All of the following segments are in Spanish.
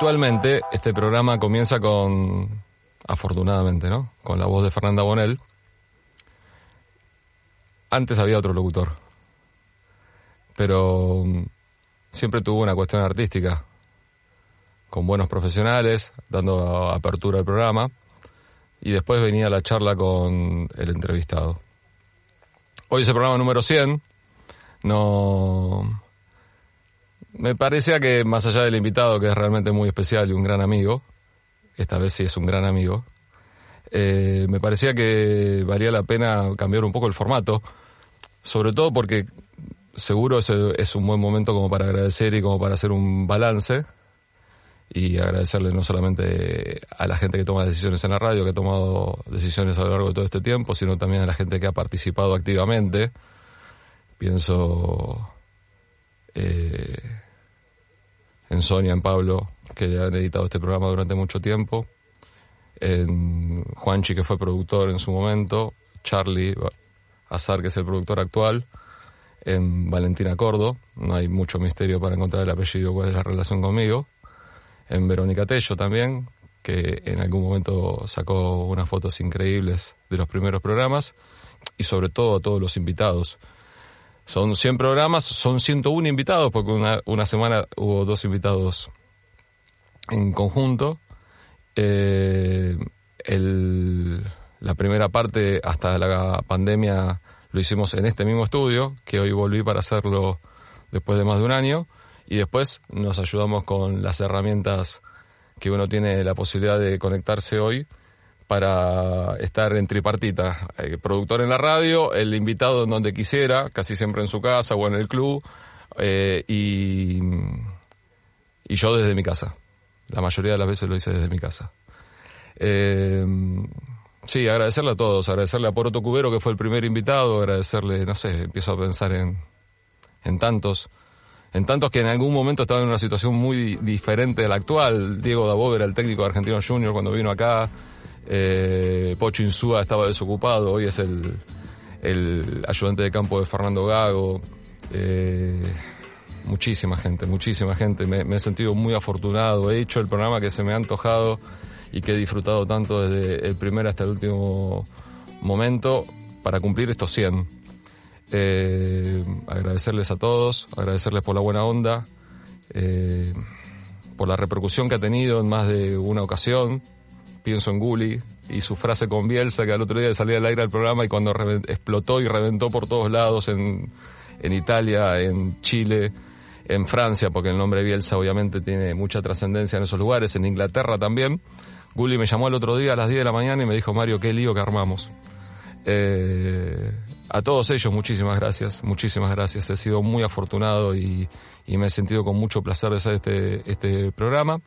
Habitualmente este programa comienza con, afortunadamente, ¿no? Con la voz de Fernanda Bonel. Antes había otro locutor, pero mm, siempre tuvo una cuestión artística, con buenos profesionales, dando apertura al programa, y después venía la charla con el entrevistado. Hoy es el programa número 100, no me parecía que más allá del invitado, que es realmente muy especial y un gran amigo, esta vez sí es un gran amigo, eh, me parecía que valía la pena cambiar un poco el formato, sobre todo porque seguro es, un buen momento como para agradecer y como para hacer un balance y agradecerle no solamente a la gente que toma decisiones en la radio, que ha tomado decisiones a lo largo de todo este tiempo, sino también a la gente que ha participado activamente. Pienso eh, en Sonia, en Pablo, que han editado este programa durante mucho tiempo, en Juanchi, que fue productor en su momento, Charlie Azar, que es el productor actual, en Valentina Cordo, no hay mucho misterio para encontrar el apellido, cuál es la relación conmigo, en Verónica Tello también, que en algún momento sacó unas fotos increíbles de los primeros programas, y sobre todo a todos los invitados. Son 100 programas, son 101 invitados, porque una, una semana hubo dos invitados en conjunto. Eh, el, la primera parte, hasta la pandemia, lo hicimos en este mismo estudio, que hoy volví para hacerlo después de más de un año. Y después nos ayudamos con las herramientas que uno tiene la posibilidad de conectarse hoy para estar en tripartita. El productor en la radio, el invitado en donde quisiera, casi siempre en su casa o en el club, eh, y, y yo desde mi casa. La mayoría de las veces lo hice desde mi casa. Eh, sí, agradecerle a todos, agradecerle a Poroto Cubero, que fue el primer invitado, agradecerle, no sé, empiezo a pensar en, en tantos en tantos que en algún momento estaba en una situación muy diferente de la actual. Diego Dabov era el técnico de Argentino Junior cuando vino acá. Eh, Pocho Insúa estaba desocupado, hoy es el, ayudante de campo de Fernando Gago. Eh, muchísima gente, muchísima gente. Me, he sentido muy afortunado. He hecho el programa que se me ha antojado y que he disfrutado tanto desde el primer hasta el último momento para cumplir estos 100. Eh, agradecerles a todos, agradecerles por la buena onda, eh, por la repercusión que ha tenido en más de una ocasión pienso en Gulli y su frase con Bielsa que al otro día salía al aire al programa y cuando explotó y reventó por todos lados en, en Italia, en Chile, en Francia, porque el nombre Bielsa obviamente tiene mucha trascendencia en esos lugares, en Inglaterra también. Gulli me llamó el otro día a las 10 de la mañana y me dijo, Mario, qué lío que armamos. Eh, a todos ellos muchísimas gracias, muchísimas gracias. He sido muy afortunado y, y me he sentido con mucho placer de hacer este, este programa.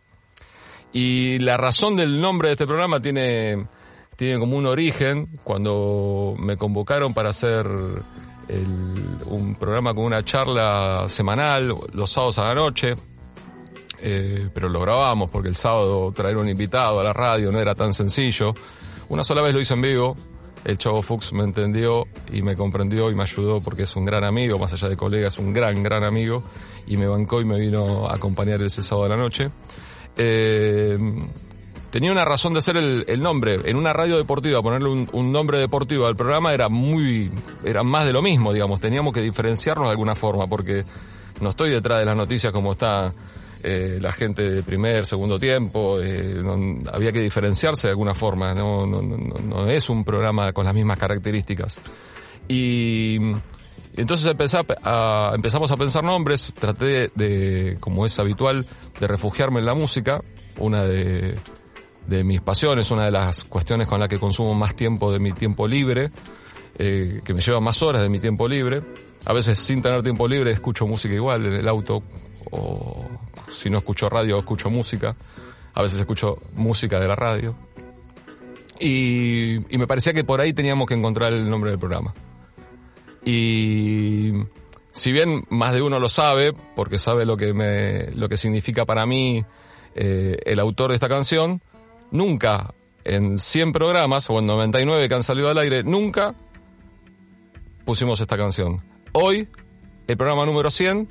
Y la razón del nombre de este programa tiene, tiene como un origen cuando me convocaron para hacer un programa con una charla semanal los sábados a la noche. Eh, pero lo grabamos porque el sábado traer un invitado a la radio no era tan sencillo. Una sola vez lo hice en vivo, el Chavo Fuchs me entendió y me comprendió y me ayudó porque es un gran amigo, más allá de colega, es un gran, gran amigo y me bancó y me vino a acompañar ese sábado a la noche eh, tenía una razón de ser el, nombre. En una radio deportiva, ponerle un, nombre deportivo al programa era muy, era más de lo mismo, digamos. Teníamos que diferenciarnos de alguna forma, porque no estoy detrás de las noticias como está eh, la gente de primer, segundo tiempo. Eh, había que diferenciarse de alguna forma. No, no, no, no es un programa con las mismas características. Y entonces empezamos a pensar nombres, traté de, como es habitual, de refugiarme en la música, una de, mis pasiones, una de las cuestiones con las que consumo más tiempo de mi tiempo libre. eh, que me lleva más horas de mi tiempo libre. A veces sin tener tiempo libre escucho música igual en el auto o si no escucho radio escucho música. A veces escucho música de la radio. Y, y me parecía que por ahí teníamos que encontrar el nombre del programa. Y si bien más de uno lo sabe, porque sabe lo que me, lo que significa para mí eh, el autor de esta canción, nunca en 100 programas o en 99 que han salido al aire, nunca pusimos esta canción. Hoy, el programa número 100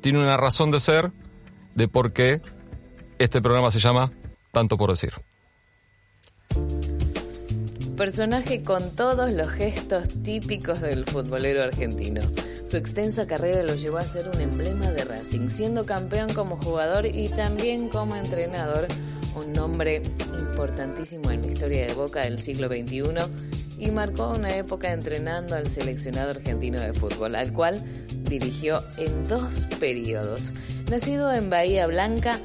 tiene una razón de ser de por qué este programa se llama Tanto por decir. Personaje con todos los gestos típicos del futbolero argentino. Su extensa carrera lo llevó a ser un emblema de Racing, siendo campeón como jugador y también como entrenador, un nombre importantísimo en la historia de Boca del siglo XXI y marcó una época entrenando al seleccionado argentino de fútbol, al cual dirigió en dos periodos. Nacido en Bahía Blanca,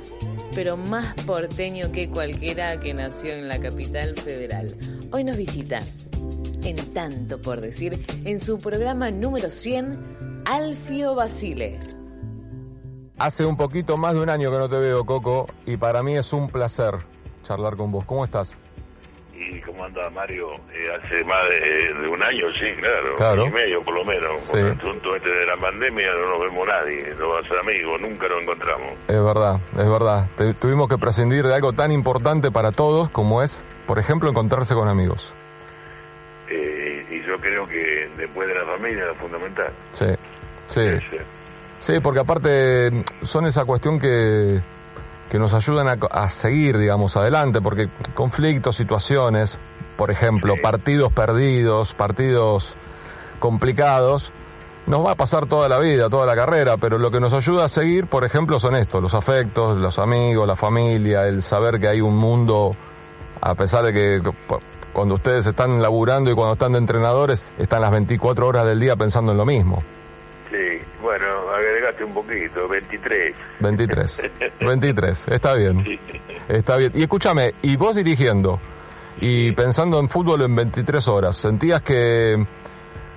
pero más porteño que cualquiera que nació en la capital federal. Hoy nos visita, en tanto por decir, en su programa número 100, Alfio Basile. Hace un poquito más de un año que no te veo, Coco, y para mí es un placer charlar con vos. ¿Cómo estás? ¿Y cómo anda Mario? Eh, hace más de, un año, sí, claro. claro. y medio por lo menos. Por el asunto este de la pandemia no nos vemos nadie, no va a ser amigos, nunca nos encontramos. Es verdad, es verdad. tuvimos que prescindir de algo tan importante para todos como es, por ejemplo, encontrarse con amigos. Eh, y yo creo que después de la familia es fundamental. Sí, sí. Sí, porque aparte son esa cuestión que que nos ayudan a, seguir, digamos, adelante, porque conflictos, situaciones, por ejemplo, partidos perdidos, partidos complicados, nos va a pasar toda la vida, toda la carrera, pero lo que nos ayuda a seguir, por ejemplo, son estos, los afectos, los amigos, la familia, el saber que hay un mundo, a pesar de que cuando ustedes están laburando y cuando están de entrenadores, están las 24 horas del día pensando en lo mismo. Agregaste un poquito, 23. 23, 23, está bien. Está bien. Y escúchame, y vos dirigiendo y pensando en fútbol en 23 horas, ¿sentías que,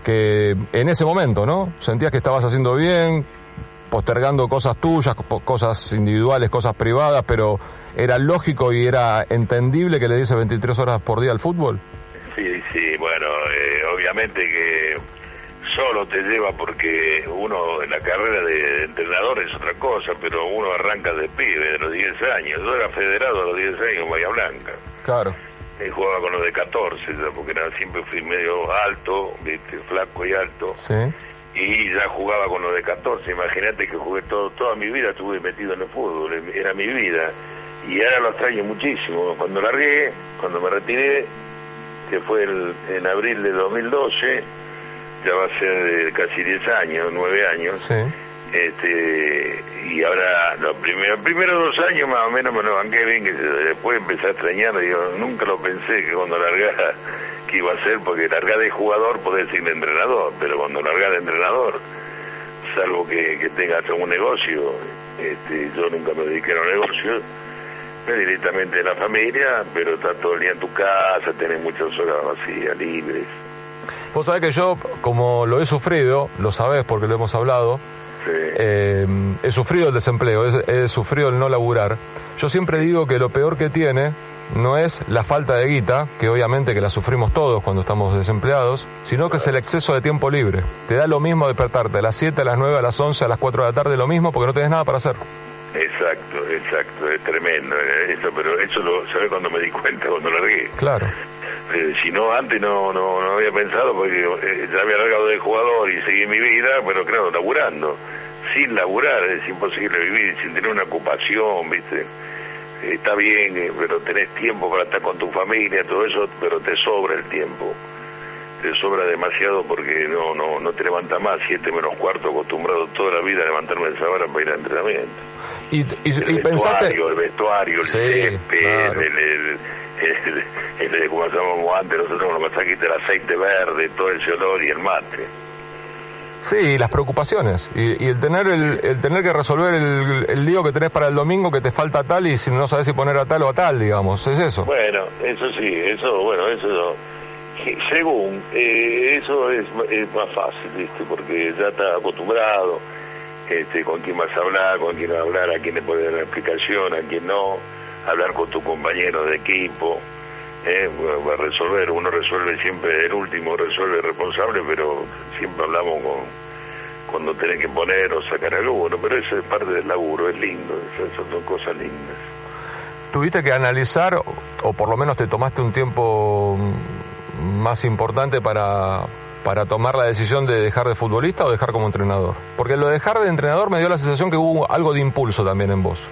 que en ese momento, ¿no? ¿Sentías que estabas haciendo bien, postergando cosas tuyas, cosas individuales, cosas privadas, pero era lógico y era entendible que le diese 23 horas por día al fútbol? Sí, sí, bueno, eh, obviamente que solo te lleva porque uno en la carrera de entrenador es otra cosa, pero uno arranca de pibe, de los 10 años. Yo era federado a los 10 años en Bahía Blanca. Claro. Y jugaba con los de 14, porque era, siempre fui medio alto, ¿viste? flaco y alto. Sí. Y ya jugaba con los de 14. Imagínate que jugué todo, toda mi vida, estuve metido en el fútbol, era mi vida. Y ahora lo extraño muchísimo. Cuando largué, cuando me retiré, que fue en abril de 2012, ya va a ser casi 10 años, 9 años. Este, y ahora los primeros, primeros dos años más o menos me lo banqué bien, que después empecé a extrañar, digo, nunca lo pensé que cuando largara que iba a ser, porque largar de jugador puede decir de entrenador, pero cuando largar de entrenador, salvo que, que tengas un negocio, este, yo nunca me dediqué a un negocio, directamente de la familia, pero estás todo el día en tu casa, tenés muchas horas vacías, libres. Vos sabés que yo, como lo he sufrido, lo sabés porque lo hemos hablado, eh, he sufrido el desempleo, he, sufrido el no laburar. Yo siempre digo que lo peor que tiene no es la falta de guita, que obviamente que la sufrimos todos cuando estamos desempleados, sino que es el exceso de tiempo libre. Te da lo mismo despertarte a las 7, a las 9, a las 11, a las 4 de la tarde, lo mismo porque no tienes nada para hacer. Exacto, exacto, es tremendo eh, eso, pero eso lo sabes cuando me di cuenta, cuando largué. Claro. Eh, si no, antes no, no, no había pensado porque eh, ya había largado de jugador y seguí mi vida, pero claro, laburando. Sin laburar es imposible vivir, sin tener una ocupación, ¿viste? está bien, pero tenés tiempo para estar con tu familia, todo eso, pero te sobra el tiempo te sobra demasiado porque no no no te levanta más, siete menos cuarto, acostumbrado toda la vida a levantarme esa hora para ir al entrenamiento. Y, y, el pensaste... vestuario, el vestuario, el césped, el, el, como hacíamos antes, nosotros con los masajes del aceite verde, todo ese olor y el mate. Sí, las preocupaciones y, y, el tener el, el, tener que resolver el, el, lío que tenés para el domingo que te falta tal y si no sabes si poner a tal o a tal, digamos, es eso. Bueno, eso sí, eso, bueno, eso Según, eh, eso es, más fácil, ¿viste? Porque ya está acostumbrado este, con quién vas a hablar, con quién va a hablar, a quién le puede dar la explicación, a quién no, hablar con tu compañero de equipo, eh, a resolver, uno resuelve siempre, el último resuelve el responsable, pero siempre hablamos con cuando tenés que poner o sacar algo, bueno, pero eso es parte del laburo, es lindo, esas son cosas lindas. ¿Tuviste que analizar, o por lo menos te tomaste un tiempo más importante para, para tomar la decisión de dejar de futbolista o dejar como entrenador? Porque lo de dejar de entrenador me dio la sensación que hubo algo de impulso también en vos.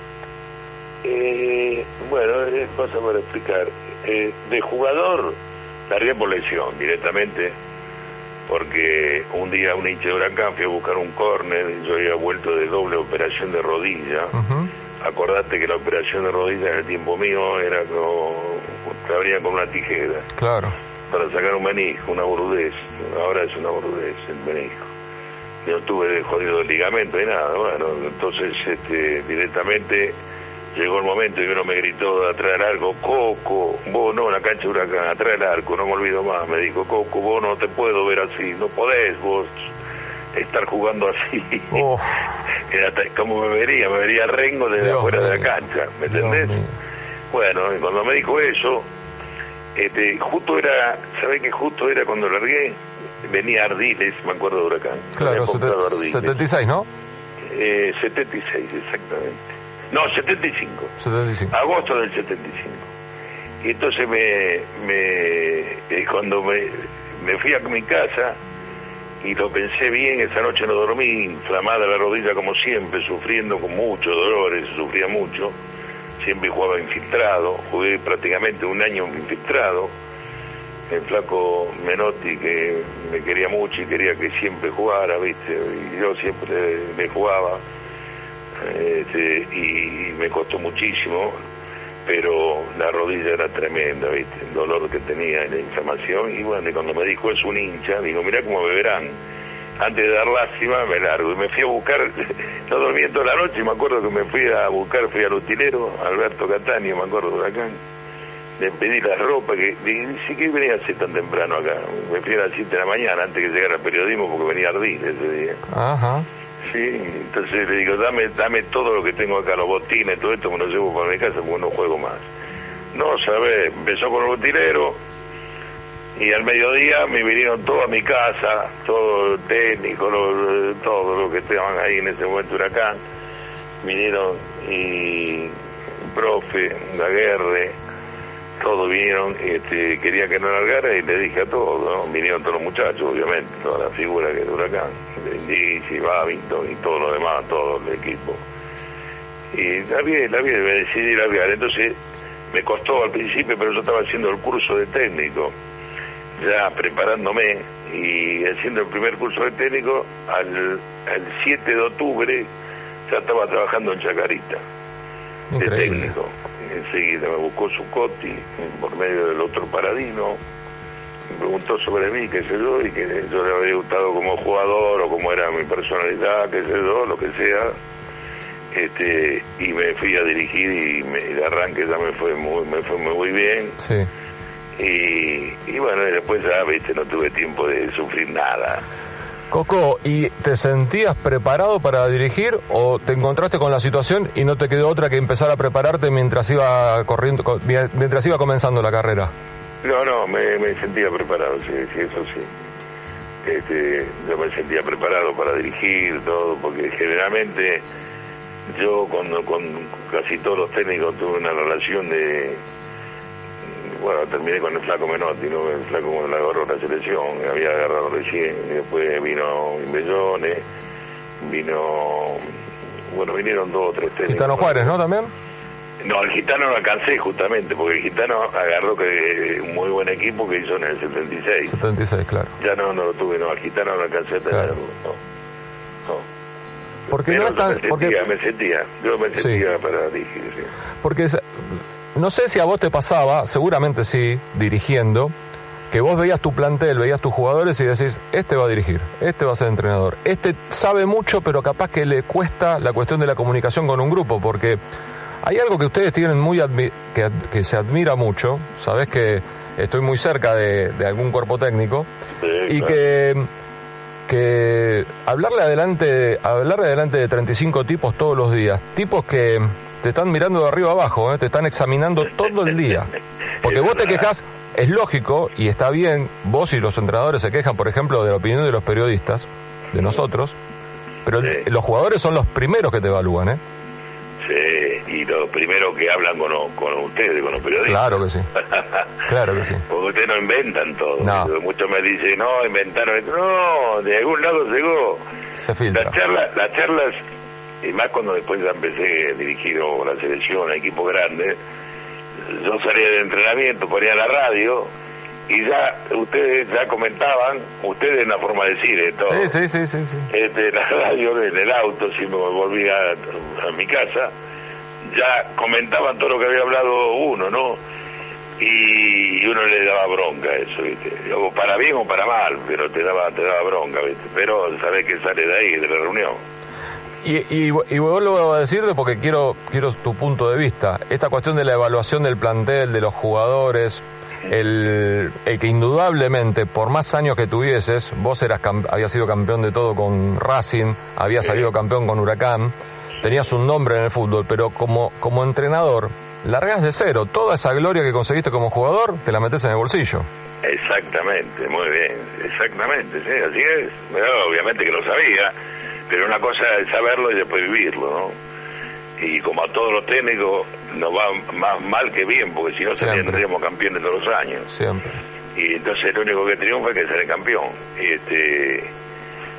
Eh, bueno, es cosa para explicar. Eh, de jugador, largué por lesión directamente, porque un día un hincha de Huracán fui a buscar un córner, yo había vuelto de doble operación de rodilla. Acordate que la operación de rodilla en el tiempo mío era como, te abría con una tijera. Claro para sacar un menisco, una burudez. Ahora es una burudez el menisco. No tuve jodido el ligamento y nada. Bueno, entonces este, directamente llegó el momento y uno me gritó de atrás del arco, Coco, vos no, la cancha de huracán, atrás del arco, no me olvido más. Me dijo, Coco, vos no te puedo ver así, no podés vos estar jugando así. Oh. Era como me vería, me vería Rengo desde afuera de la cancha, ¿me entendés? Bueno, y cuando me dijo eso, este, justo era, ¿sabés que justo era cuando largué? Venía Ardiles, me acuerdo de Huracán. Claro, 76, ¿no? Eh, 76, exactamente. No, 75. 75. Agosto del 75. Y entonces me, me eh, cuando me, me fui a mi casa y lo pensé bien, esa noche no dormí, inflamada la rodilla como siempre, sufriendo con muchos dolores, sufría mucho siempre jugaba infiltrado, jugué prácticamente un año infiltrado. El flaco Menotti que me quería mucho y quería que siempre jugara, ¿viste? Y yo siempre le jugaba. Este, y me costó muchísimo, pero la rodilla era tremenda, ¿viste? El dolor que tenía, la inflamación. Y bueno, cuando me dijo es un hincha, digo, mira cómo me verán antes de dar lástima me largo y me fui a buscar, no dormí toda la noche y me acuerdo que me fui a buscar, fui al utilero, Alberto Cataño, me acuerdo de acá, le pedí la ropa, que ni que venía así tan temprano acá, me fui a las 7 de la mañana antes que llegara el periodismo porque venía a ardir ese día. Ajá. Sí, entonces le digo, dame, dame todo lo que tengo acá, los botines, todo esto me lo llevo para mi casa porque no juego más. No, sabes, empezó con el botinero, y al mediodía me vinieron todos a mi casa, todo técnico, todo lo que estaban ahí en ese momento huracán, vinieron y profe, Daguerre, todos vinieron, este, quería que no largara y le dije a todos, vinieron todos los muchachos, obviamente, toda la figura que es huracán, Indici, Babington y todo lo demás, todo el equipo. Y la vi, la vi, me decidí largar, entonces me costó al principio, pero yo estaba haciendo el curso de técnico ya preparándome y haciendo el primer curso de técnico, al, 7 de octubre ya estaba trabajando en Chacarita, de técnico. Enseguida me buscó su coti por medio del otro paradino, me preguntó sobre mí, qué sé yo, y que yo le había gustado como jugador o como era mi personalidad, qué sé yo, lo que sea. Este, y me fui a dirigir y me, el arranque ya me fue muy, me fue muy bien. Sí y, bueno, después ya, viste, no tuve tiempo de sufrir nada. Coco, ¿y te sentías preparado para dirigir o te encontraste con la situación y no te quedó otra que empezar a prepararte mientras iba corriendo, mientras iba comenzando la carrera? No, no, me, sentía preparado, sí, sí, eso sí. Este, yo me sentía preparado para dirigir todo, porque generalmente yo con, con casi todos los técnicos tuve una relación de bueno, terminé con el flaco Menotti, ¿no? el flaco cuando la agarró la selección, había agarrado recién, y después vino Imbellone, vino, bueno, vinieron dos o tres técnicos. Gitano Juárez, ¿no? También. No, el gitano no alcancé justamente, porque el gitano agarró que un muy buen equipo que hizo en el 76. 76, claro. Ya no, no lo tuve, no, al gitano no alcancé a tenerlo, no. no. Porque no me sentía, porque... me sentía, yo me sentía para dirigir, sí. Porque no sé si a vos te pasaba, seguramente sí, dirigiendo, que vos veías tu plantel, veías tus jugadores y decís, este va a dirigir, este va a ser entrenador, este sabe mucho, pero capaz que le cuesta la cuestión de la comunicación con un grupo, porque Hay algo que ustedes tienen muy que, que, se admira mucho, sabes que estoy muy cerca de, algún cuerpo técnico y que que hablarle adelante hablarle adelante de 35 tipos todos los días, tipos que te están mirando de arriba abajo, ¿eh? te están examinando todo el día. Porque vos te quejas, es lógico y está bien, vos y los entrenadores se quejan, por ejemplo, de la opinión de los periodistas, de nosotros, pero los jugadores son los primeros que te evalúan, ¿eh? Sí, y los primeros que hablan con, con ustedes, con los periodistas. Claro que sí. Claro que sí. Porque ustedes no inventan todo. Muchos me dicen, no, inventaron. No, de algún lado llegó. Se filtra. Las charlas, las charlas y más cuando después ya empecé dirigido la selección, a equipos grandes, yo salía de entrenamiento, ponía la radio y ya ustedes ya comentaban, ustedes en la forma de decir esto, sí, sí, sí, sí, sí. Este, la radio en el auto, si me volvía a, mi casa, ya comentaban todo lo que había hablado uno, ¿no? Y uno le daba bronca a eso, ¿viste? O para bien o para mal, pero te daba, te daba bronca, ¿viste? Pero sabes que sale de ahí, de la reunión. Y, y, y vuelvo a decirte porque quiero, quiero tu punto de vista. Esta cuestión de la evaluación del plantel, de los jugadores, el, que indudablemente, por más años que tuvieses, vos eras habías sido campeón de todo con Racing, habías salido campeón con Huracán, tenías un nombre en el fútbol, pero como, como entrenador, largas de cero. Toda esa gloria que conseguiste como jugador, te la metes en el bolsillo. Exactamente, muy bien, exactamente, sí, así es. obviamente que lo sabía pero una cosa es saberlo y después vivirlo, ¿no? Y como a todos los técnicos nos va más mal que bien, porque si no seríamos campeones todos los años. Siempre. Y entonces lo único que triunfa es que seré campeón. Y, este,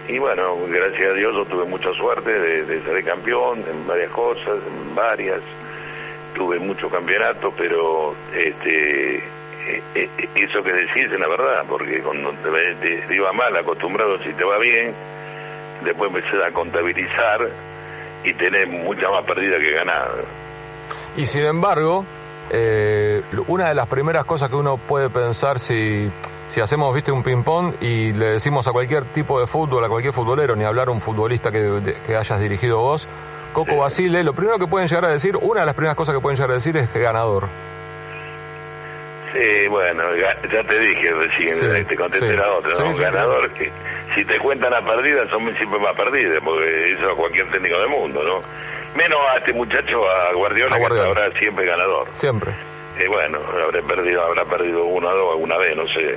y bueno, gracias a Dios yo tuve mucha suerte de, de ser campeón en varias cosas, en varias. Tuve muchos campeonatos, pero este eh, eh, eso que decís es la verdad, porque cuando te, te, iba mal, acostumbrado si te va bien, después empecé a contabilizar y tener mucha más perdida que ganada. Y sin embargo, eh, una de las primeras cosas que uno puede pensar si, si hacemos, viste, un ping-pong y le decimos a cualquier tipo de fútbol, a cualquier futbolero, ni hablar a un futbolista que, que hayas dirigido vos, Coco Basile, lo primero que pueden llegar a decir, una de las primeras cosas que pueden llegar a decir es que ganador. Sí, bueno, ya te dije recién, te contesté la otra, ¿no? ganador que si te cuentan las perdidas son siempre más perdidas, porque eso a cualquier técnico del mundo, ¿no? Menos a este muchacho, a Guardiola, que habrá siempre ganador. Siempre. Eh, bueno, habrá perdido, habrá perdido uno o dos alguna vez, no sé.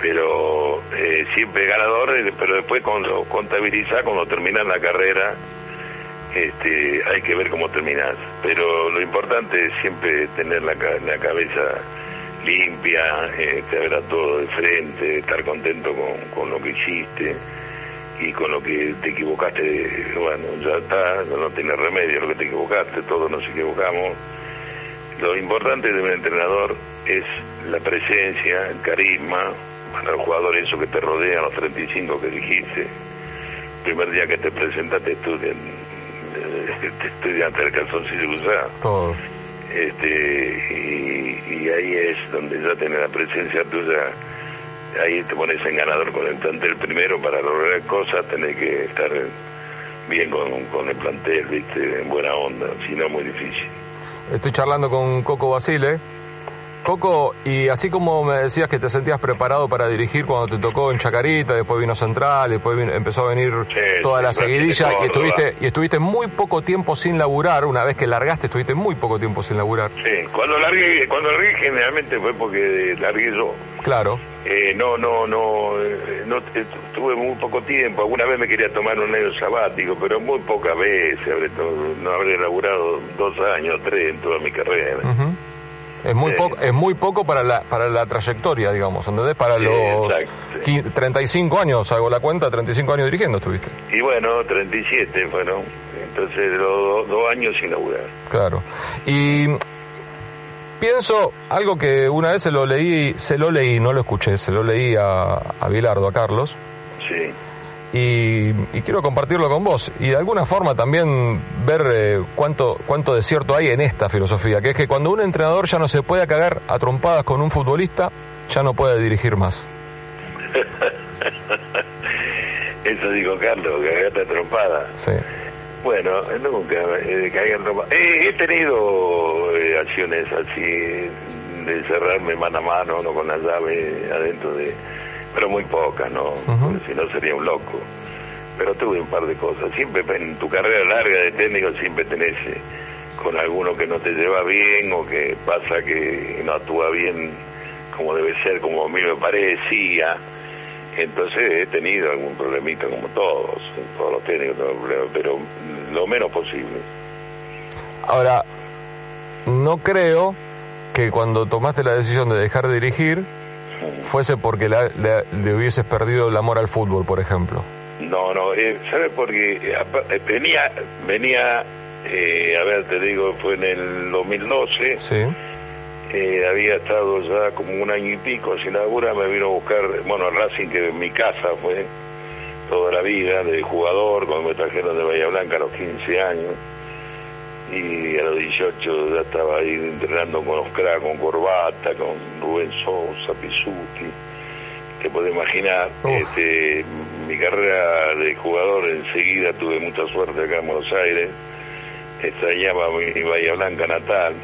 Pero eh, siempre ganador, eh, pero después cuando contabiliza, cuando terminas la carrera, este, hay que ver cómo terminas. Pero lo importante es siempre tener la, la cabeza limpia, eh, te verá todo de frente, estar contento con, lo que hiciste y con lo que te equivocaste, bueno, ya está, no tiene remedio lo que te equivocaste, todos nos equivocamos. Lo importante de un entrenador es la presencia, el carisma, para el jugador eso que te rodea, los 35 que dijiste. El primer día que te presentaste estudian, te estudiante del calzoncillo usado. Todo este y, ahí es donde ya tenés la presencia tuya ahí te pones en ganador con el plantel primero para lograr cosas tenés que estar bien con, el plantel viste en buena onda si no muy difícil. Estoy charlando con Coco Basile Coco, y así como me decías que te sentías preparado para dirigir cuando te tocó en Chacarita, después vino Central, después empezó a venir toda la seguidilla y estuviste y estuviste muy poco tiempo sin laburar, una vez que largaste estuviste muy poco tiempo sin laburar. Sí, cuando largué, cuando largué generalmente fue porque largué yo. Claro. Eh, no, no, no, eh, no, tuve muy poco tiempo, alguna vez me quería tomar un año sabático, pero muy pocas veces, no habré laburado dos años, tres en toda mi carrera. Es muy poco, es muy poco para la, para la trayectoria, digamos, ¿entendés? Para los 35 años, hago la cuenta, 35 años dirigiendo estuviste. Y bueno, 37 fueron, entonces los dos años sin laburar. Claro. Y pienso algo que una vez se lo leí, se lo leí, no lo escuché, se lo leí a, a Bilardo, a Carlos. Sí y, quiero compartirlo con vos y de alguna forma también ver eh, cuánto, cuánto de cierto hay en esta filosofía, que es que cuando un entrenador ya no se puede cagar a trompadas con un futbolista, ya no puede dirigir más. Eso digo Carlos, cagate a trompada. Sí. Bueno, nunca eh, caí en ropa. Eh, he tenido eh, acciones así de cerrarme mano a mano, no con la llave adentro de... Pero muy pocas, ¿no? Porque si no sería un loco. Pero tuve un par de cosas. Siempre en tu carrera larga de técnico siempre tenés eh, con alguno que no te lleva bien o que pasa que no actúa bien como debe ser, como a mí me parecía. Entonces he tenido algún problemita como todos, todos los técnicos tengo problemas, pero lo menos posible. Ahora, no creo que cuando tomaste la decisión de dejar de dirigir fuese porque la- le, le hubieses perdido el amor al fútbol, por ejemplo. No, no, eh, ¿sabes? Porque eh, apa- eh, venía, venía, eh, a ver, te digo, fue en el 2012, Sí. eh, había estado ya como un año y pico sin labura, me vino a buscar, bueno, Racing que en mi casa fue toda la vida de jugador, cuando me trajeron de Bahía Blanca a los 15 años, y a los 18 ya estaba ahí entrenando con cracks, con Corbata, con Rubén Sosa, Pisuti, te puedes imaginar, Uf. este, mi carrera de jugador enseguida tuve mucha suerte acá en Buenos Aires, extrañaba mi Bahía Blanca natal,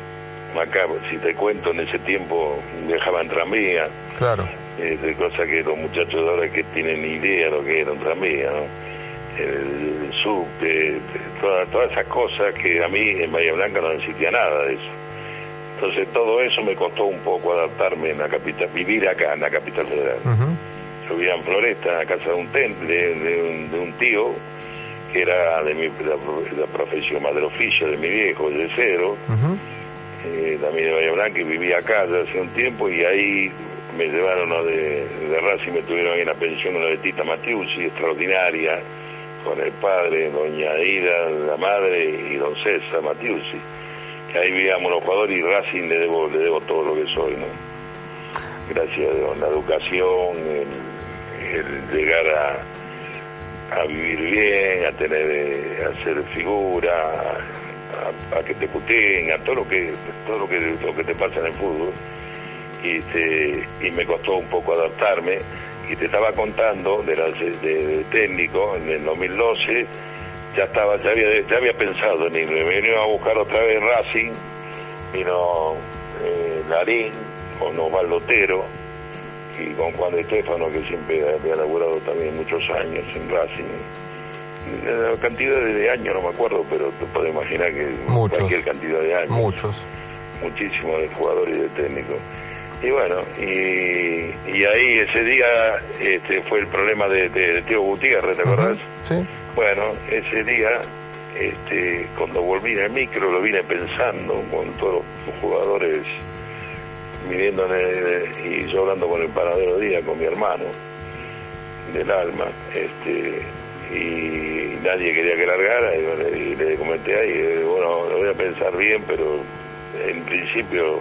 acá, si te cuento, en ese tiempo viajaba en tranvía, Claro. de cosas que los muchachos de ahora que tienen ni idea lo que era un tranvía, ¿no? El, toda- todas esas cosas que a mí en Bahía Blanca no existía nada de eso. Entonces todo eso me costó un poco adaptarme en la capital, vivir acá en la capital federal. Yo vivía en Floresta, en la casa de un temple, de un, de un tío, que era de mi la, la profesión, más del oficio de mi viejo, de cero, eh, también de Bahía Blanca, y vivía acá ya hace un tiempo, y ahí me llevaron a de, de Racing, me tuvieron ahí en la pensión una de Tita Matiusi, extraordinaria, con el padre, doña Ida, la madre, y don César Matiusi. Ahí vivíamos los jugadores y Racing le debo, le debo todo lo que soy, ¿no? Gracias a Dios, la educación, el, llegar a, a vivir bien, a tener, eh, a hacer figura, a, que te puteen, a todo lo que, todo lo que, lo que te pasa en el fútbol. Y, este, y me costó un poco adaptarme. Y te estaba contando de, las, de, de técnico en el 2012 ya estaba, ya había, ya había pensado en irme. Me vino a buscar otra vez Racing, vino eh, Larín con Osvaldo Otero y con Juan de Estefano, que siempre había laburado también muchos años en Racing. La cantidad de años no me acuerdo, pero te puedes imaginar que Muchos. cualquier cantidad de años Muchos. muchísimo de jugadores y de técnicos. Y bueno, y, y ahí ese día este, fue el problema de, de, de Teo Gutiérrez, ¿te acordás? Sí. Bueno, ese día, este, cuando volví en el micro, lo vine pensando con todos los jugadores, viniendo en el- y yo hablando con el paradero día, con mi hermano del alma, este, y nadie quería que largara, y, y le comenté ahí, eh, bueno, lo voy a pensar bien, pero en principio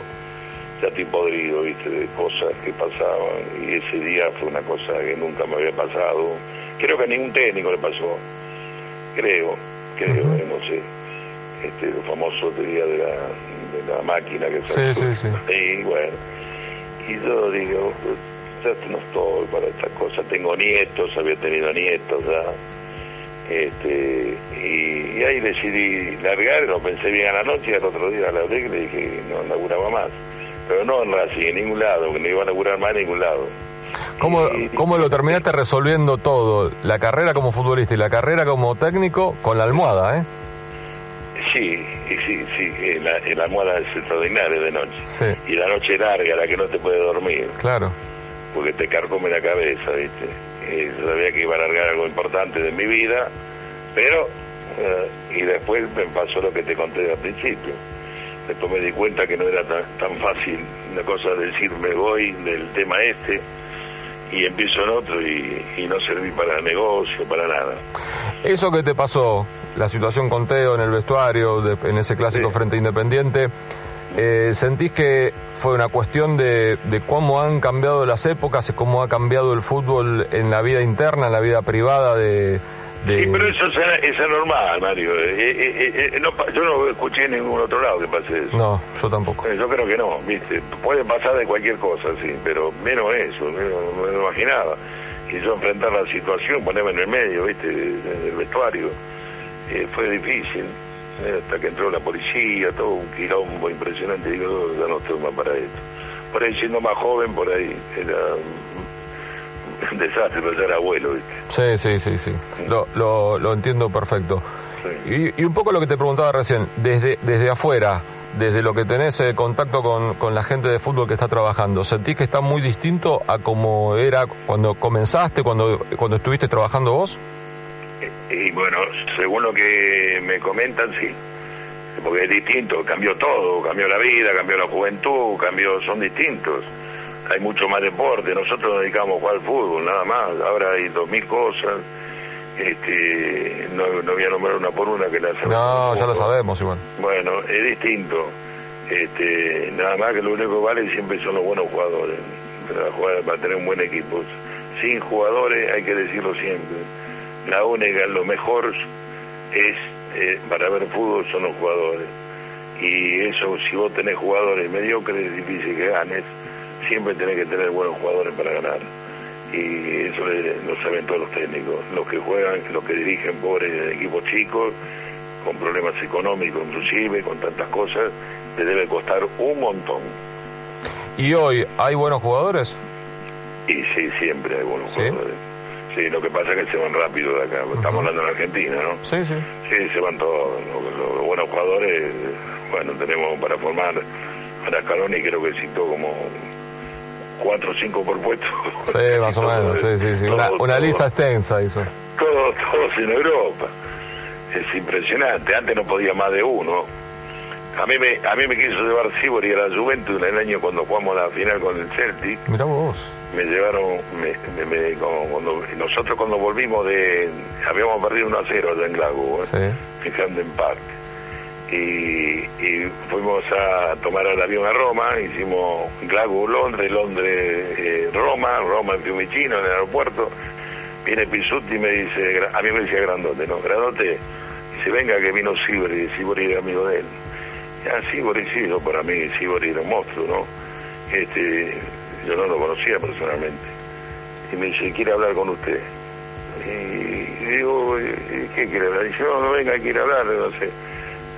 ya estoy podrido, viste, de cosas que pasaban, y ese día fue una cosa que nunca me había pasado, creo que a ningún técnico le pasó, creo, creo, no sé, este, el famoso día de la, de la máquina que Sí, sacó. sí, sí. Y bueno, y yo digo, ya no estoy para estas cosas, tengo nietos, había tenido nietos ya, este, y, y ahí decidí largar, lo pensé bien a la noche y al otro día la hablé y le dije que no laburaba más, pero no en Racing, en ningún lado, que no iba a laburar más en ningún lado. ¿Cómo, Y- ¿Cómo lo terminaste resolviendo todo? La carrera como futbolista y la carrera como técnico con la almohada, ¿eh? Sí, sí, sí, eh, la, la almohada es extraordinaria de noche. Sí, Y la noche larga, la que no te puede dormir. claro. porque te carcome la cabeza, ¿viste? Yo sabía que iba a largar algo importante de mi vida, pero, eh, y después me pasó lo que te conté al principio. Después me di cuenta que no era tan, tan fácil una cosa de decir me voy del tema este y empiezo en otro y, y no serví para negocio, para nada. Eso que te pasó, la situación con Teo en el vestuario, de- en ese clásico Sí. frente Independiente, eh, ¿sentís que fue una cuestión de, de cómo han cambiado las épocas y cómo ha cambiado el fútbol en la vida interna, en la vida privada de... de- Sí, pero eso es, es normal, Mario. Eh, eh, eh, no yo no escuché en ningún otro lado que pase eso. No, yo tampoco. Yo creo que no, ¿viste? Puede pasar de cualquier cosa, sí, pero menos eso, no me lo imaginaba. Y yo enfrentar la situación, ponerme en el medio, ¿viste? Del vestuario, eh, fue difícil, hasta que entró la policía, todo un quilombo impresionante, digo, ya no estoy más para esto. Por ahí siendo más joven, por ahí era un desastre, pero ya era abuelo, ¿viste? Sí, sí, sí, sí. Lo, lo, lo entiendo perfecto. Sí. Y, y un poco lo que te preguntaba recién, desde, desde afuera, desde lo que tenés eh, contacto con, con la gente de fútbol que está trabajando, ¿sentís que está muy distinto a como era cuando comenzaste, cuando, cuando estuviste trabajando vos? Y bueno, según lo que me comentan, sí. Porque es distinto, cambió todo, cambió la vida, cambió la juventud, cambió, son distintos. Hay mucho más deporte, nosotros nos dedicamos a jugar al fútbol, nada más. Ahora hay dos mil cosas. Este, no, no voy a nombrar una por una que la No, ya lo sabemos. sabemos igual. Bueno, es distinto. Este, nada más que lo único que vale siempre son los buenos jugadores. Para, jugar, para tener un buen equipo. Sin jugadores, hay que decirlo siempre. La única, lo mejor es eh, para ver fútbol son los jugadores. Y eso, si vos tenés jugadores mediocres, es difícil que ganes. Siempre tenés que tener buenos jugadores para ganar. Y eso le- lo saben todos los técnicos. Los que juegan, los que dirigen pobres equipos chicos, con problemas económicos inclusive, con tantas cosas, te debe costar un montón. ¿Y hoy hay buenos jugadores? Y sí, siempre hay buenos ¿Sí? jugadores. Sí, lo que pasa es que se van rápido de acá. Estamos hablando de Argentina, ¿no? Sí, sí. Sí, se van todos. Los, los buenos jugadores, bueno, tenemos para formar para Scaloni creo que citó como cuatro o cinco por puesto. Sí, más o menos, sí, sí, sí. Una, todo, una todo. lista extensa hizo. todos, todos en Europa. Es impresionante. Antes no podía más de uno. A mí me, a mí me quiso llevar Sibori a la Juventus en el año cuando jugamos la final con el Celtic. Mirá vos. Me llevaron, me, me- me- cuando, nosotros cuando volvimos de, habíamos perdido 1 a 0 allá en Glasgow, ¿eh? Sí. en Camden Park. Y, fuimos a tomar el avión a Roma, hicimos Glasgow, Londres, Londres, eh, Roma, Roma en Fiumicino, en el aeropuerto. Viene Pisuti y me dice, a mí me decía Grandote, ¿no? Grandote, dice, venga que vino Sibori, Sibori era amigo de él. Ya, Sibori sí, yo para mí Sibori era un monstruo, ¿no? Este, yo no lo conocía personalmente. Y me dice, quiere hablar con usted. Y digo, "¿Y ¿qué quiere hablar? Dice, no, no venga, quiere hablar, no sé.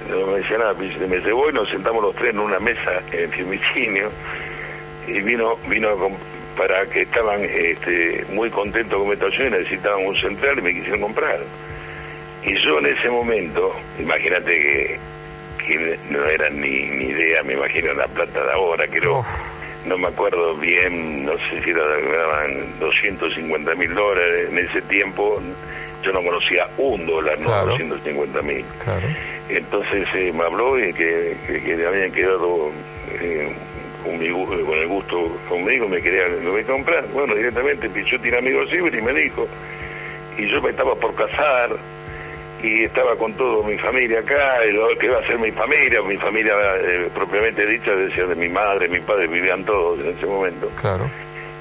No me decía nada, pues, me llevó y nos sentamos los tres en una mesa en Fiumicino y vino vino para que estaban este, muy contentos con mi actuación y necesitaban un central y me quisieron comprar. Y yo en ese momento, imagínate que, no era ni, ni idea, me imagino la plata de ahora, creo, Uf. No me acuerdo bien, no sé si era, daban 250 mil dólares en ese tiempo, yo no conocía un dólar, no Claro. 250 mil. Claro. Entonces eh, me habló y que, que, que habían quedado eh, con, mi gu- con el gusto conmigo, me quería me voy a comprar. Bueno, directamente Pichu tiene amigos Ciber y me dijo. Y yo me estaba por casar y estaba con toda mi familia acá, y lo que iba a ser mi familia, mi familia eh, propiamente dicha, decía de mi madre, mi padre, vivían todos en ese momento. Claro.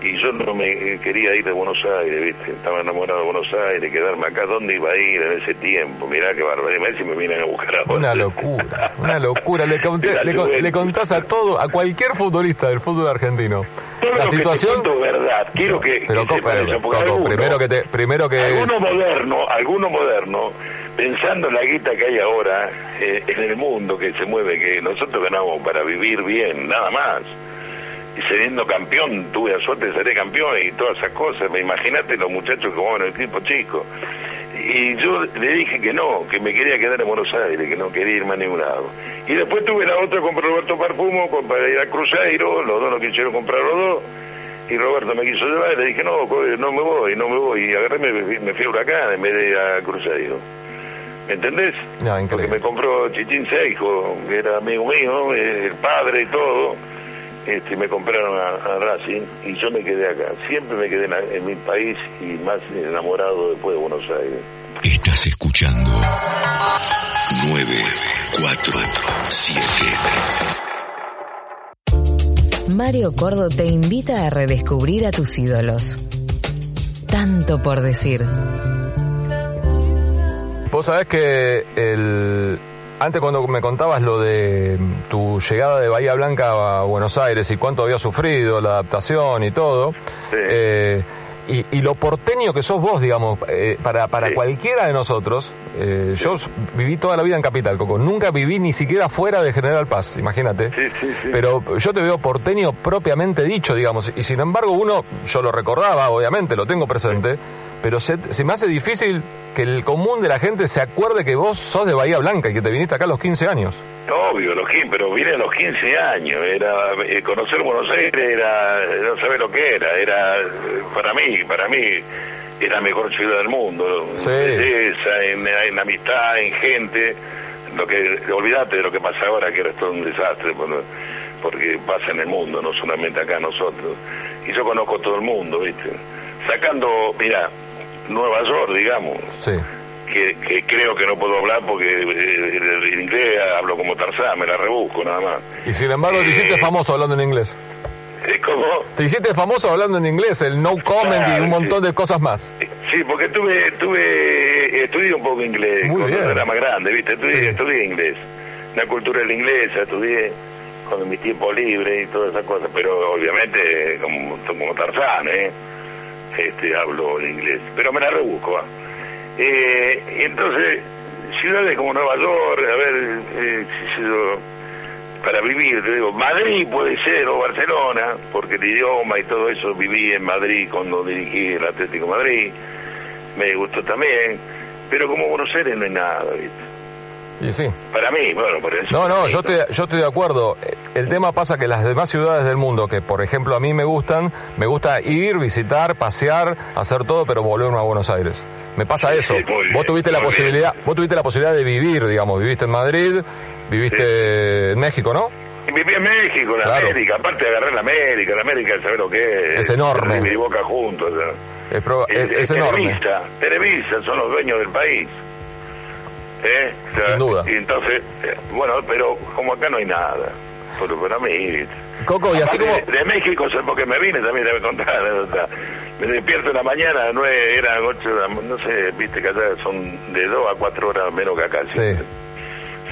Y yo no me eh, quería ir de Buenos Aires, ¿viste? Estaba enamorado de Buenos Aires, quedarme acá. ¿Dónde iba a ir en ese tiempo? Mirá qué barbaridad. Si me vienen a buscar ahora. Una locura, una locura. Le, conté- le, con- Juventus. le contás a todo, a cualquier futbolista del fútbol argentino. Todo La lo que te situación. cuento es verdad. Quiero que, Pero, que Coco, Coco, alguno- primero que te, primero que es- alguno moderno, alguno moderno, pensando en la guita que hay ahora eh, en el mundo que se mueve, que nosotros ganamos para vivir bien, nada más. Siendo campeón, tuve la suerte de ser campeón y todas esas cosas. Imagínate los muchachos que jugaban en el equipo chico. Y yo le dije que no, que me quería quedar en Buenos Aires, que no quería irme a ningún lado. Y después tuve la otra con Roberto Parfumo, con, para ir a Cruzeiro, los dos no quisieron comprar los dos. Y Roberto me quiso llevar y le dije, no, no me voy, no me voy. Y agarré, me, me fui a Huracán en vez de ir a Cruzeiro. ¿Me entendés? No, Porque me compró Chichín Seijo, que era amigo mío, eh, el padre y todo. Este, me compraron a, a Racing y yo me quedé acá. Siempre me quedé en, la- en mi país y más enamorado después de Buenos Aires. Estás escuchando 947. Mario Cordo te invita a redescubrir a tus ídolos. Tanto por decir. Vos sabés que el... antes cuando me contabas lo de tu llegada de Bahía Blanca a Buenos Aires y cuánto había sufrido, la adaptación y todo, Sí. eh, Y, y lo porteño que sos vos, digamos, eh, para, para Sí. cualquiera de nosotros, eh, yo viví toda la vida en Capital, Coco. Nunca viví ni siquiera fuera de General Paz, imagínate. Sí, sí, sí. Pero yo te veo porteño propiamente dicho, digamos. Y sin embargo, uno, yo lo recordaba, obviamente, lo tengo presente, pero se, se me hace difícil que el común de la gente se acuerde que vos sos de Bahía Blanca y que te viniste acá a los 15 años. Obvio, los 15, pero vine a los 15 años. Era eh, conocer Buenos Aires era no saber lo que era. Era para mí, para mí era la mejor ciudad del mundo. Sí. En belleza, en, en amistad, en gente. Lo que olvídate de lo que pasa ahora, que era todo un desastre, porque pasa en el mundo, no solamente acá nosotros. Y yo conozco todo el mundo, ¿viste? Sacando, mira, Nueva York, digamos, Sí. que, que creo que no puedo hablar porque eh, el, el inglés hablo como Tarzán, me la rebusco nada más. Y sin embargo, te hiciste Eh. famoso hablando en inglés. Es como, Te hiciste famoso hablando en inglés, el no comment y un montón sí. de cosas más. sí, porque tuve, tuve, estudié un poco inglés Muy cuando bien. era más grande, ¿viste? Estudié, Sí. estudié inglés, la cultura de la inglesa, estudié con mi tiempo libre y todas esas cosas, pero obviamente como, como Tarzán, ¿eh? Este, hablo en inglés, pero me la rebusco. Eh, entonces, ciudades como Nueva York, a ver, eh, para vivir, te digo, Madrid puede ser, o Barcelona, porque el idioma y todo eso viví en Madrid cuando dirigí el Atlético Madrid, me gustó también, pero como Buenos Aires no hay nada, ¿viste? Y sí. Para mí, bueno, por eso. No, no, yo estoy, yo estoy de acuerdo. El tema pasa que las demás ciudades del mundo, que por ejemplo a mí me gustan, me gusta ir, visitar, pasear, hacer todo, pero volverme a Buenos Aires. Me pasa Sí, eso. sí, muy bien, vos tuviste la posibilidad, vos tuviste la posibilidad de vivir, digamos, viviste en Madrid, viviste en México, ¿no? Viví en México, en Claro. América, aparte de agarrar la América, la América, ¿sabes lo que es? Es enorme. Y Boca juntos, o sea. Es, pro- es- es enorme. Televisa, Televisa son los dueños del país. ¿Eh? O sea, Sin duda. Y entonces, eh, bueno, pero como acá no hay nada, pero para mí... Coco, y así como... De, de México, porque me vine, también debe contar la anécdota. Me despierto en la mañana, a nueve, eran ocho, no sé, viste que allá son de dos a cuatro horas menos que acá. Sí.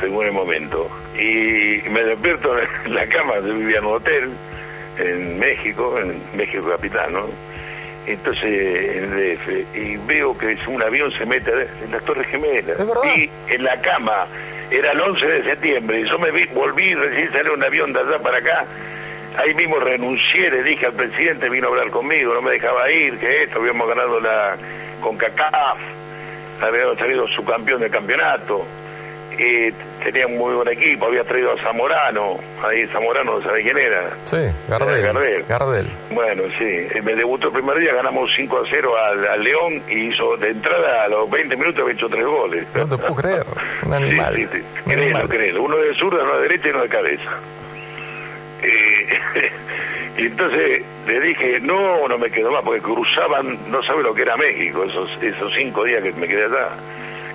Según el momento. Y me despierto en la cama, yo vivía en un hotel en México, en México capital, ¿no? Entonces, en el DF, y veo que un avión se mete en las Torres Gemelas. Y en la cama, era el 11 de septiembre, y yo me vi, volví, recién salió un avión de allá para acá. Ahí mismo renuncié, le dije al presidente, vino a hablar conmigo, no me dejaba ir, que esto, habíamos ganado la CONCACAF, habíamos salido subcampeón del campeonato, y tenía un muy buen equipo, había traído a Zamorano, ahí Zamorano, no sabe quién era. Sí, Gardel. Gardel. Gardel. Bueno, sí, eh, me debutó el primer día, ganamos 5 a 0 al, al León y hizo de entrada a los 20 minutos había hecho tres goles. No te puedo creer. Un animal. Sí, sí, sí. Un Créelo, animal. créelo. Uno de zurda, uno de derecha y uno de cabeza. Eh, y entonces le dije, no, no me quedo más, porque cruzaban, no sabe lo que era México, esos esos cinco días que me quedé allá.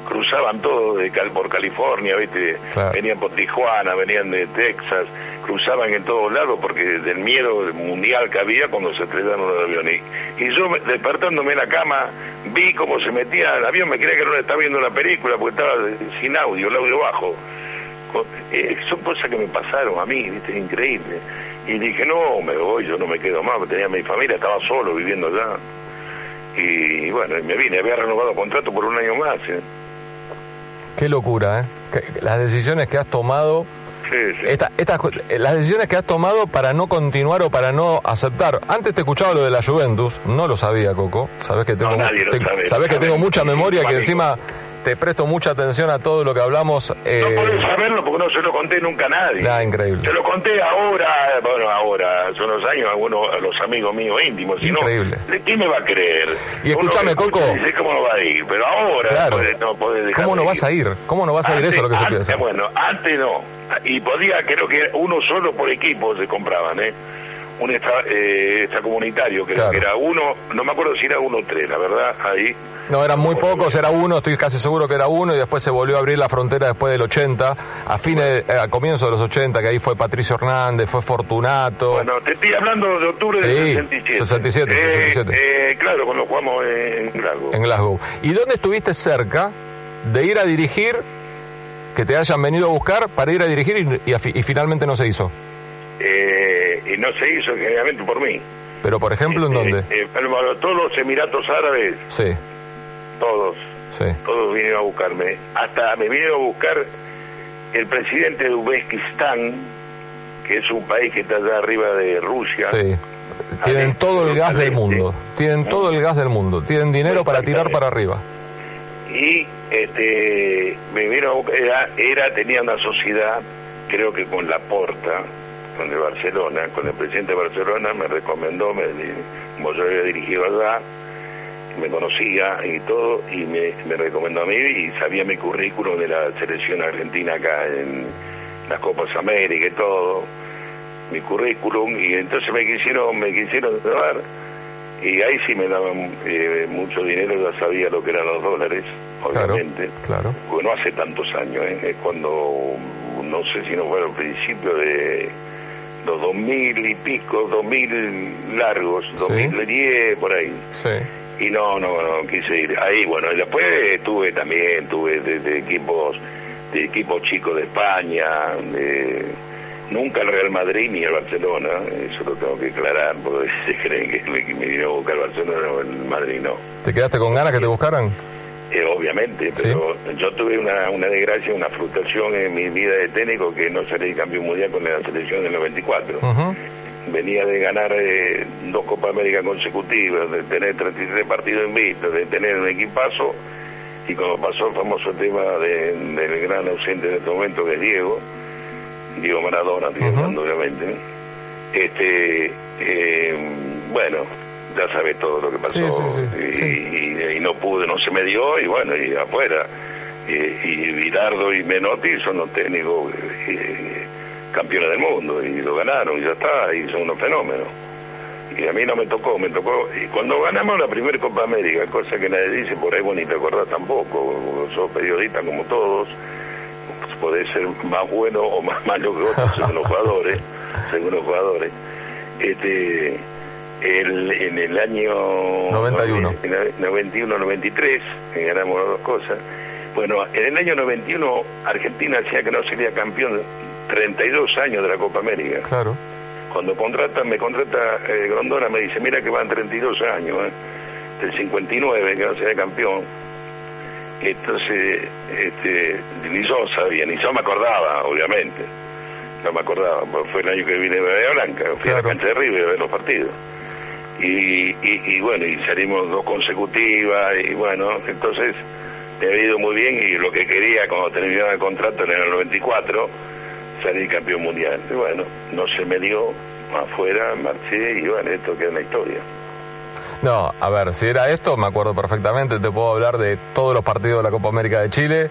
Cruzaban todo de Cal por California, ¿viste? Claro. Venían por Tijuana, venían de Texas, cruzaban en todos lados porque del miedo mundial que había cuando se estrellaron los aviones. Y, y yo, me- despertándome en la cama, vi cómo se metía el avión, me creía que no estaba viendo una película porque estaba sin audio, el audio bajo. Eh, son cosas que me pasaron a mí, ¿viste? Increíble. Y dije, no, me voy, yo no me quedo más, tenía mi familia, estaba solo viviendo allá. Y bueno, y me vine, había renovado contrato por un año más. ¿eh? Qué locura, ¿eh? Las decisiones que has tomado Sí, sí. Esta, las decisiones que has tomado para no continuar o para no aceptar. Antes te escuchaba lo de la Juventus, no lo sabía, Coco. Sabes que tengo, No, nadie lo te- sabe, sabés lo que tengo mucha memoria que encima te presto mucha atención a todo lo que hablamos. eh, No podés saberlo porque no se lo conté nunca a nadie. Nada, increíble. Se lo conté ahora, bueno, ahora, hace unos años, a algunos, a los amigos míos íntimos. Si no, Increíble. ¿de quién me va a creer? Y escúchame, Uno Coco. Dice cómo no va a ir, pero ahora Claro. podés- no podés dejar ¿Cómo no de vas a ir? ¿Cómo no vas a ir? Eso es lo que se antes, piensa. Bueno, antes no. Y podía, creo que uno solo por equipo se compraban, ¿eh? Un extra, eh, extracomunitario, Claro. que era uno, no me acuerdo si era uno o tres, la verdad, ahí. No, eran muy pocos, era uno, estoy casi seguro que era uno, y después se volvió a abrir la frontera después del 80, a fines, eh, a comienzos de los 80, que ahí fue Patricio Hernández, fue Fortunato. Bueno, te estoy hablando de octubre Sí, del 67. 67, Eh, 67. eh, claro, cuando jugamos en Glasgow. en Glasgow. ¿Y dónde estuviste cerca de ir a dirigir, que te hayan venido a buscar para ir a dirigir y, y y finalmente no se hizo? Eh, y no se hizo generalmente por mí. Pero, por ejemplo, ¿en Este, dónde? eh, pero todos los Emiratos Árabes, Sí, todos, sí. todos vinieron a buscarme. Hasta me vinieron a buscar el presidente de Uzbekistán, que es un país que está allá arriba de Rusia. Sí. Tienen todo el gas del este. mundo. Tienen todo el gas del mundo. Tienen dinero para tirar para arriba. y este me buscar- era, era tenía una sociedad creo que con la Porta con el Barcelona con el presidente de Barcelona me recomendó me, como yo había dirigido allá me conocía y todo y me, me recomendó a mí y sabía mi currículum de la selección argentina acá en las Copas América y todo mi currículum y entonces me quisieron me quisieron llevar y ahí sí me daban eh, mucho dinero, ya sabía lo que eran los dólares, Claro, obviamente. claro. Porque no hace tantos años, ¿eh? es cuando, no sé si no fue al principio de los 2000 y pico, 2000 largos, 2010, por ahí. Sí. Y no, no, no quise ir. Ahí, bueno, y después estuve también, tuve de, de equipos de equipos chicos de España, de, nunca el Real Madrid ni el Barcelona, eso lo tengo que aclarar, porque se creen que me, vino a buscar el Barcelona o el Madrid, no. ¿Te quedaste con ganas que te buscaran? Eh, obviamente, Sí. pero yo tuve una, una desgracia, una frustración en mi vida de técnico que no salí campeón mundial con la selección del 94 Ujú. venía de ganar eh, dos Copas América consecutivas, de tener 33 partidos invictos, de tener un equipazo, y cuando pasó el famoso tema de- del gran ausente en este momento que es Diego, Diego Maradona, Ujú. hablando, obviamente, este, eh, bueno, ya sabes todo lo que pasó, Sí, sí, sí, y, y- y no pude, no se me dio, y bueno, y afuera. Y, y Bilardo y Menotti son los técnicos campeones del mundo y lo ganaron y ya está, y son unos fenómenos. Y a mí no me tocó, me tocó. Y cuando ganamos la primera Copa América, cosa que nadie dice por ahí, vos ni te acordás tampoco, sos periodista como todos, podés ser más bueno o más malo que otros según los jugadores, según los jugadores. Este, el, en el año 91. 91-93, que ganamos las dos cosas. Bueno, en el año 91 Argentina decía que no sería campeón 32 años de la Copa América. Claro. Cuando contrata, me contrata eh, Grondona, me dice, mira que van 32 años, ¿eh? del 59 que no sería campeón. Entonces, este, ni yo sabía, ni yo me acordaba, obviamente. No me acordaba, porque fue el año que vine de Blanca, fui a la cancha de River a ver los partidos. Y, y, y bueno, y salimos dos consecutivas, y bueno, entonces me había ido muy bien, y lo que quería cuando terminaba el contrato en el 94, salir campeón mundial. Y bueno, no se me dio, afuera, marché, y bueno, esto queda en la historia. No, a ver, si era esto, me acuerdo perfectamente, te puedo hablar de todos los partidos de la Copa América de Chile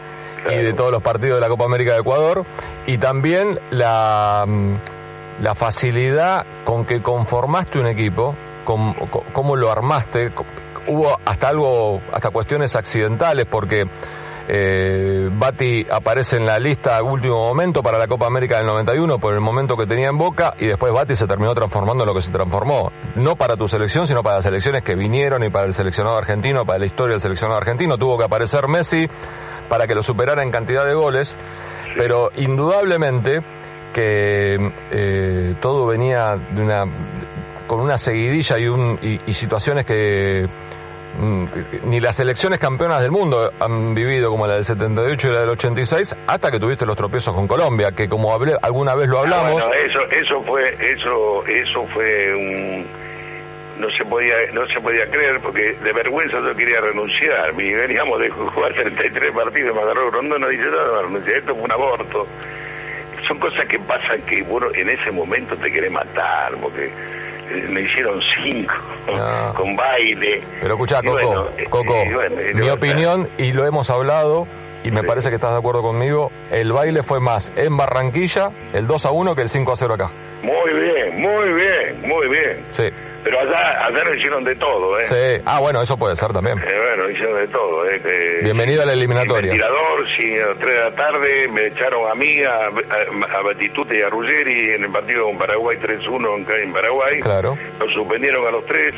y de todos los partidos de la Copa América de Ecuador y también la, mm, la facilidad con que conformaste un equipo, cómo lo armaste, hubo hasta algo, hasta cuestiones accidentales porque eh, Bati aparece en la lista a último momento para la Copa América del 91 por el momento que tenía en Boca y después Bati se terminó transformando en lo que se transformó. No para tu selección, sino para las selecciones que vinieron y para el seleccionado argentino, para la historia del seleccionado argentino. Tuvo que aparecer Messi para que lo superara en cantidad de goles, pero indudablemente que eh, todo venía de una con una seguidilla y, un, y, y situaciones que mm, ni las selecciones campeonas del mundo han vivido como la del 78 y la del 86 hasta que tuviste los tropiezos con Colombia que como hablé, alguna vez lo hablamos Ah, bueno, eso, eso fue, eso, eso fue un, no se podía, no se podía creer porque de vergüenza yo quería renunciar. Y veníamos de jugar 33 partidos, me agarró Rondón, no dice nada, renunciar. Esto fue un aborto. Son cosas que pasan que bueno, en ese momento te quiere matar, porque me hicieron cinco Ah. con baile. Pero escuchá, Coco, bueno, Coco, y bueno, y mi opinión, y lo hemos hablado, y me Sí. parece que estás de acuerdo conmigo, el baile fue más en Barranquilla, el 2 a 1, que el 5 a 0 acá. Muy bien, muy bien, muy bien. Sí, Pero allá, allá lo hicieron de todo, ¿eh? sí. Ah, bueno, eso puede ser también. Eh, bueno, hicieron de todo. Eh, que- Bienvenido a la eliminatoria. El tirador, sí, a las 3 de la tarde me echaron a mí, a, a, a Batistute y a Ruggeri en el partido con Paraguay 3-1 en, en Paraguay. Claro. Los suspendieron a los tres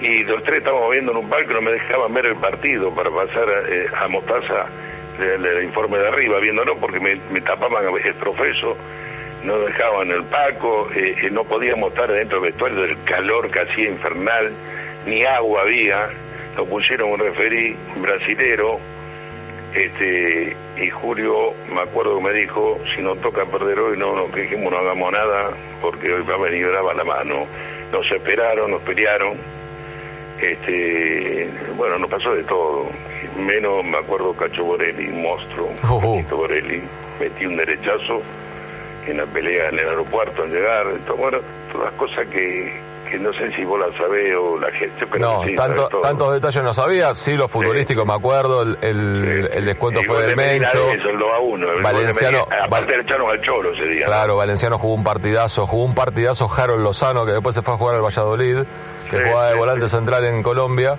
y los tres estábamos viendo en un palco no me dejaban ver el partido para pasar eh, a Mostaza el, el informe de arriba, viéndolo porque me, tapaban el profeso. no dejaban el Paco, eh, eh, no podíamos estar dentro del vestuario del calor que hacía infernal, ni agua había, nos pusieron un referí brasilero, este, y Julio, me acuerdo que me dijo, si nos toca perder hoy, no nos quejemos, no hagamos nada, porque hoy va a venir brava la mano. Nos esperaron, nos pelearon, este, bueno, nos pasó de todo, menos me acuerdo Cacho Borelli, un monstruo, Oh, oh. Cacho Borelli, metí un derechazo en la pelea en el aeropuerto al llegar, bueno, todas cosas que, que no sé si vos las sabés o la gente, No, sí, tanto, tantos detalles no sabía. Sí, lo futbolístico, me acuerdo. El, el, el descuento El fue del de Mencho. Eso, el 2 a 1. El Valenciano- de Medina, aparte Val- al Cholo ese día. ¿no? Claro, Valenciano jugó un partidazo. Jugó un partidazo Harold Lozano, que después se fue a jugar al Valladolid, que jugaba de volante central en Colombia.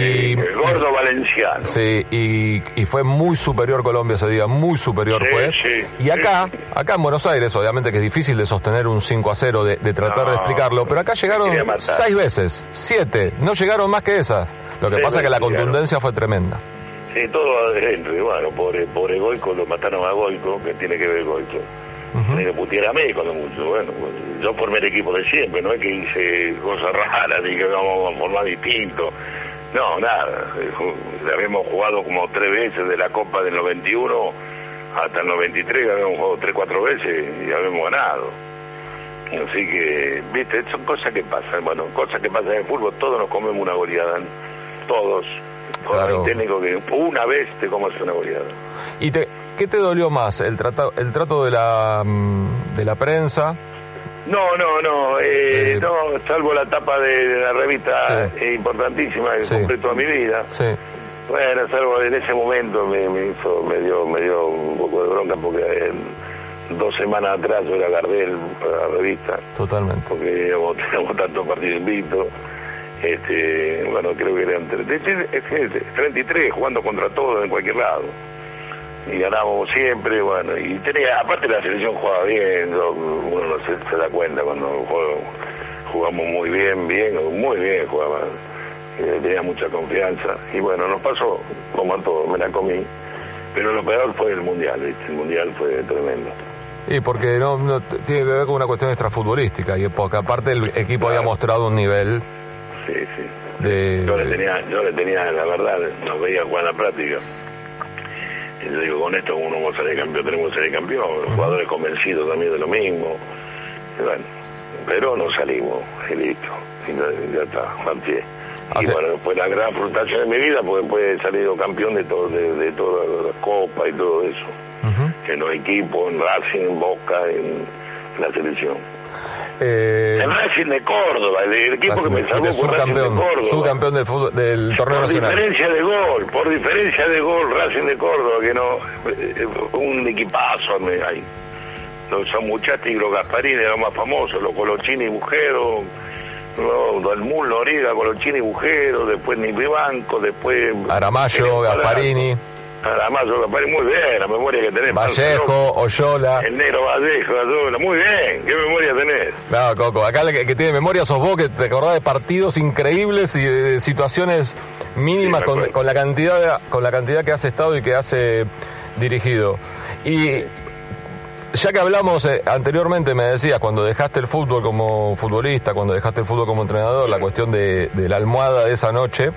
Sí, el gordo valenciano. Sí, y, y fue muy superior Colombia ese día, muy superior Sí, fue. sí, y acá, acá en Buenos Aires, obviamente que es difícil de sostener un 5 a 0, de, de tratar No, de explicarlo, pero acá llegaron matar. seis veces, siete, no llegaron más que esas. Lo que pasa es que la contundencia fue tremenda. Sí, todo adentro. Y bueno, pobre, pobre Goico, lo mataron a Goico, que tiene que ver Goico. Tiene que putear a mí cuando mucho. Bueno, pues, yo formé el equipo de siempre, no es que hice cosas raras, ni que vamos a formar distinto. No, nada. Habíamos jugado como tres veces de la Copa del 91 hasta el 93, habíamos jugado tres, cuatro veces y habíamos ganado. Así que, viste, son cosas que pasan. Bueno, cosas que pasan en el fútbol, todos nos comemos una goleada. Todos. Con Claro. el técnico que una vez te comes una goleada. ¿Y te, qué te dolió más? ¿El, trata, el trato de la, mm, de la prensa? No, no, no, eh, Eh, no, salvo la tapa de, de la revista Sí. eh, importantísima que Sí. compré toda mi vida. Sí, Bueno, salvo en ese momento me, me hizo, me dio, me dio un poco de bronca porque eh, dos semanas atrás yo era Gardel para la revista, totalmente. porque íbamos- teníamos tantos partidos invictos. Este, bueno, creo que eran tre- de- de- es que 33 jugando contra todos en cualquier lado. Y ganábamos siempre, bueno, y tenía, aparte la selección jugaba bien, uno se, se da cuenta cuando juego- jugamos muy bien, bien, muy bien jugaba, eh, tenía mucha confianza. Y bueno, nos pasó como a todos, me la comí. Pero lo peor fue el Mundial, ¿viste? el Mundial fue tremendo. Y porque no, tiene que ver con una cuestión extrafutbolística, y porque aparte el equipo había mostrado un nivel Sí, sí. de... Yo le tenía, yo le tenía, la verdad, nos veía jugar en la práctica. Yo digo, con esto uno va a salir campeón, tenemos que salir campeón. Los jugadores convencidos también de lo mismo. Y bueno, pero no salimos, y listo. Y ya, está, pie. Y bueno, fue la gran frustración de mi vida, porque después he salido campeón de todo, de, de todas las copas y todo eso. En los equipos, en Racing, en Boca, en la selección. Eh, En Racing de Córdoba, el, el equipo que me salvó fue Racing de Córdoba. subcampeón del, fútbol- del torneo Por nacional. diferencia de gol, por diferencia de gol, Racing de Córdoba, que no, eh, un equipazo ahí. Los Samuchati y los Gasparini eran más famosos, los Colochini y Bujero, los Dalmul, Noriega, Colochini y Bujero, después Banco, después... Aramayo, Gasparini, Aramayo, Gasparini, muy bien, la memoria que tenés. Vallejo, Oyola. El negro Vallejo, Azola, muy bien, qué memoria tenés. No, Coco, acá el que, tiene memoria sos vos, que te acordás de partidos increíbles y de situaciones mínimas Sí, con, la cantidad de- con la cantidad que has estado y que has eh, dirigido. Y ya que hablamos eh, anteriormente, me decías, cuando dejaste el fútbol como futbolista, cuando dejaste el fútbol como entrenador, la cuestión de, de la almohada de esa noche,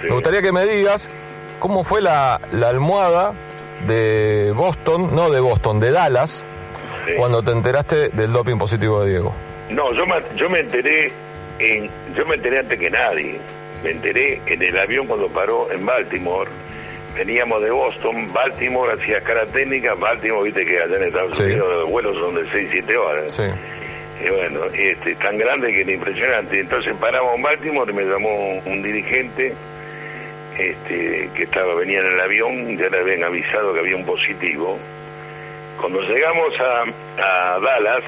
Sí. me gustaría que me digas cómo fue la, la almohada de Boston, no de Boston, de Dallas, Sí. cuando te enteraste del doping positivo de Diego. No, yo me, yo me enteré en, yo me enteré antes que nadie. Me enteré en el avión cuando paró en Baltimore. Veníamos de Boston, Baltimore hacía cara técnica, Baltimore, viste que allá en Estados Sí. Unidos los vuelos son de 6, 7 horas. Sí. Y bueno, este, tan grande que era impresionante. Entonces paramos en Baltimore y me llamó un dirigente este, que estaba venía en el avión, ya le habían avisado que había un positivo. Cuando llegamos a, a Dallas,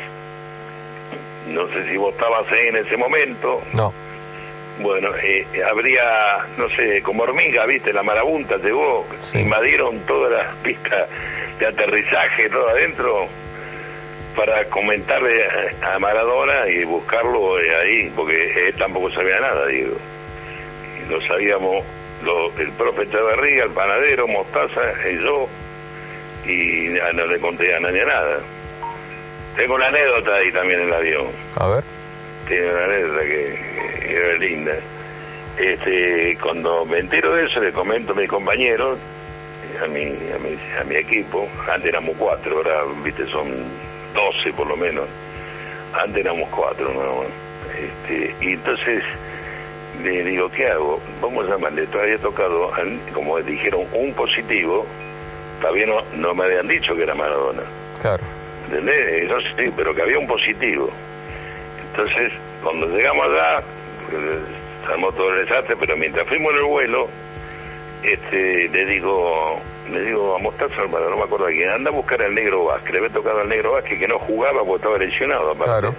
no sé si vos estabas ahí en ese momento, No. bueno, eh, habría, no sé, como hormiga, viste, la marabunta llegó, Sí. invadieron todas las pistas de aterrizaje, todo adentro, para comentarle a Maradona y buscarlo eh, ahí, porque él tampoco sabía nada, digo. Y lo sabíamos lo- el profe Echeverría, el panadero, Mostaza, y yo, y ya no le conté a nadie nada. tengo una anécdota ahí también en el avión. A ver. Tiene una anécdota que, que era linda. Este, cuando me entero de eso, le comento a mis compañeros, a mi, a mi, a mi equipo, antes éramos cuatro, ahora, viste, son doce por lo menos. Antes éramos cuatro, ¿no? Este, y entonces le digo, ¿qué hago? Vamos a llamarle, todavía he tocado, como dijeron, un positivo, todavía no, no me habían dicho que era Maradona. Claro. ¿Entendés? Eso sí, pero que había un positivo. Entonces, cuando llegamos allá, eh, se armó todo el desastre, pero mientras fuimos en el vuelo, este, le digo, le digo a Mostaza, no me acuerdo de quién, anda a buscar al negro Vázquez, le había tocado al negro Vázquez que no jugaba porque estaba lesionado, aparte. Claro.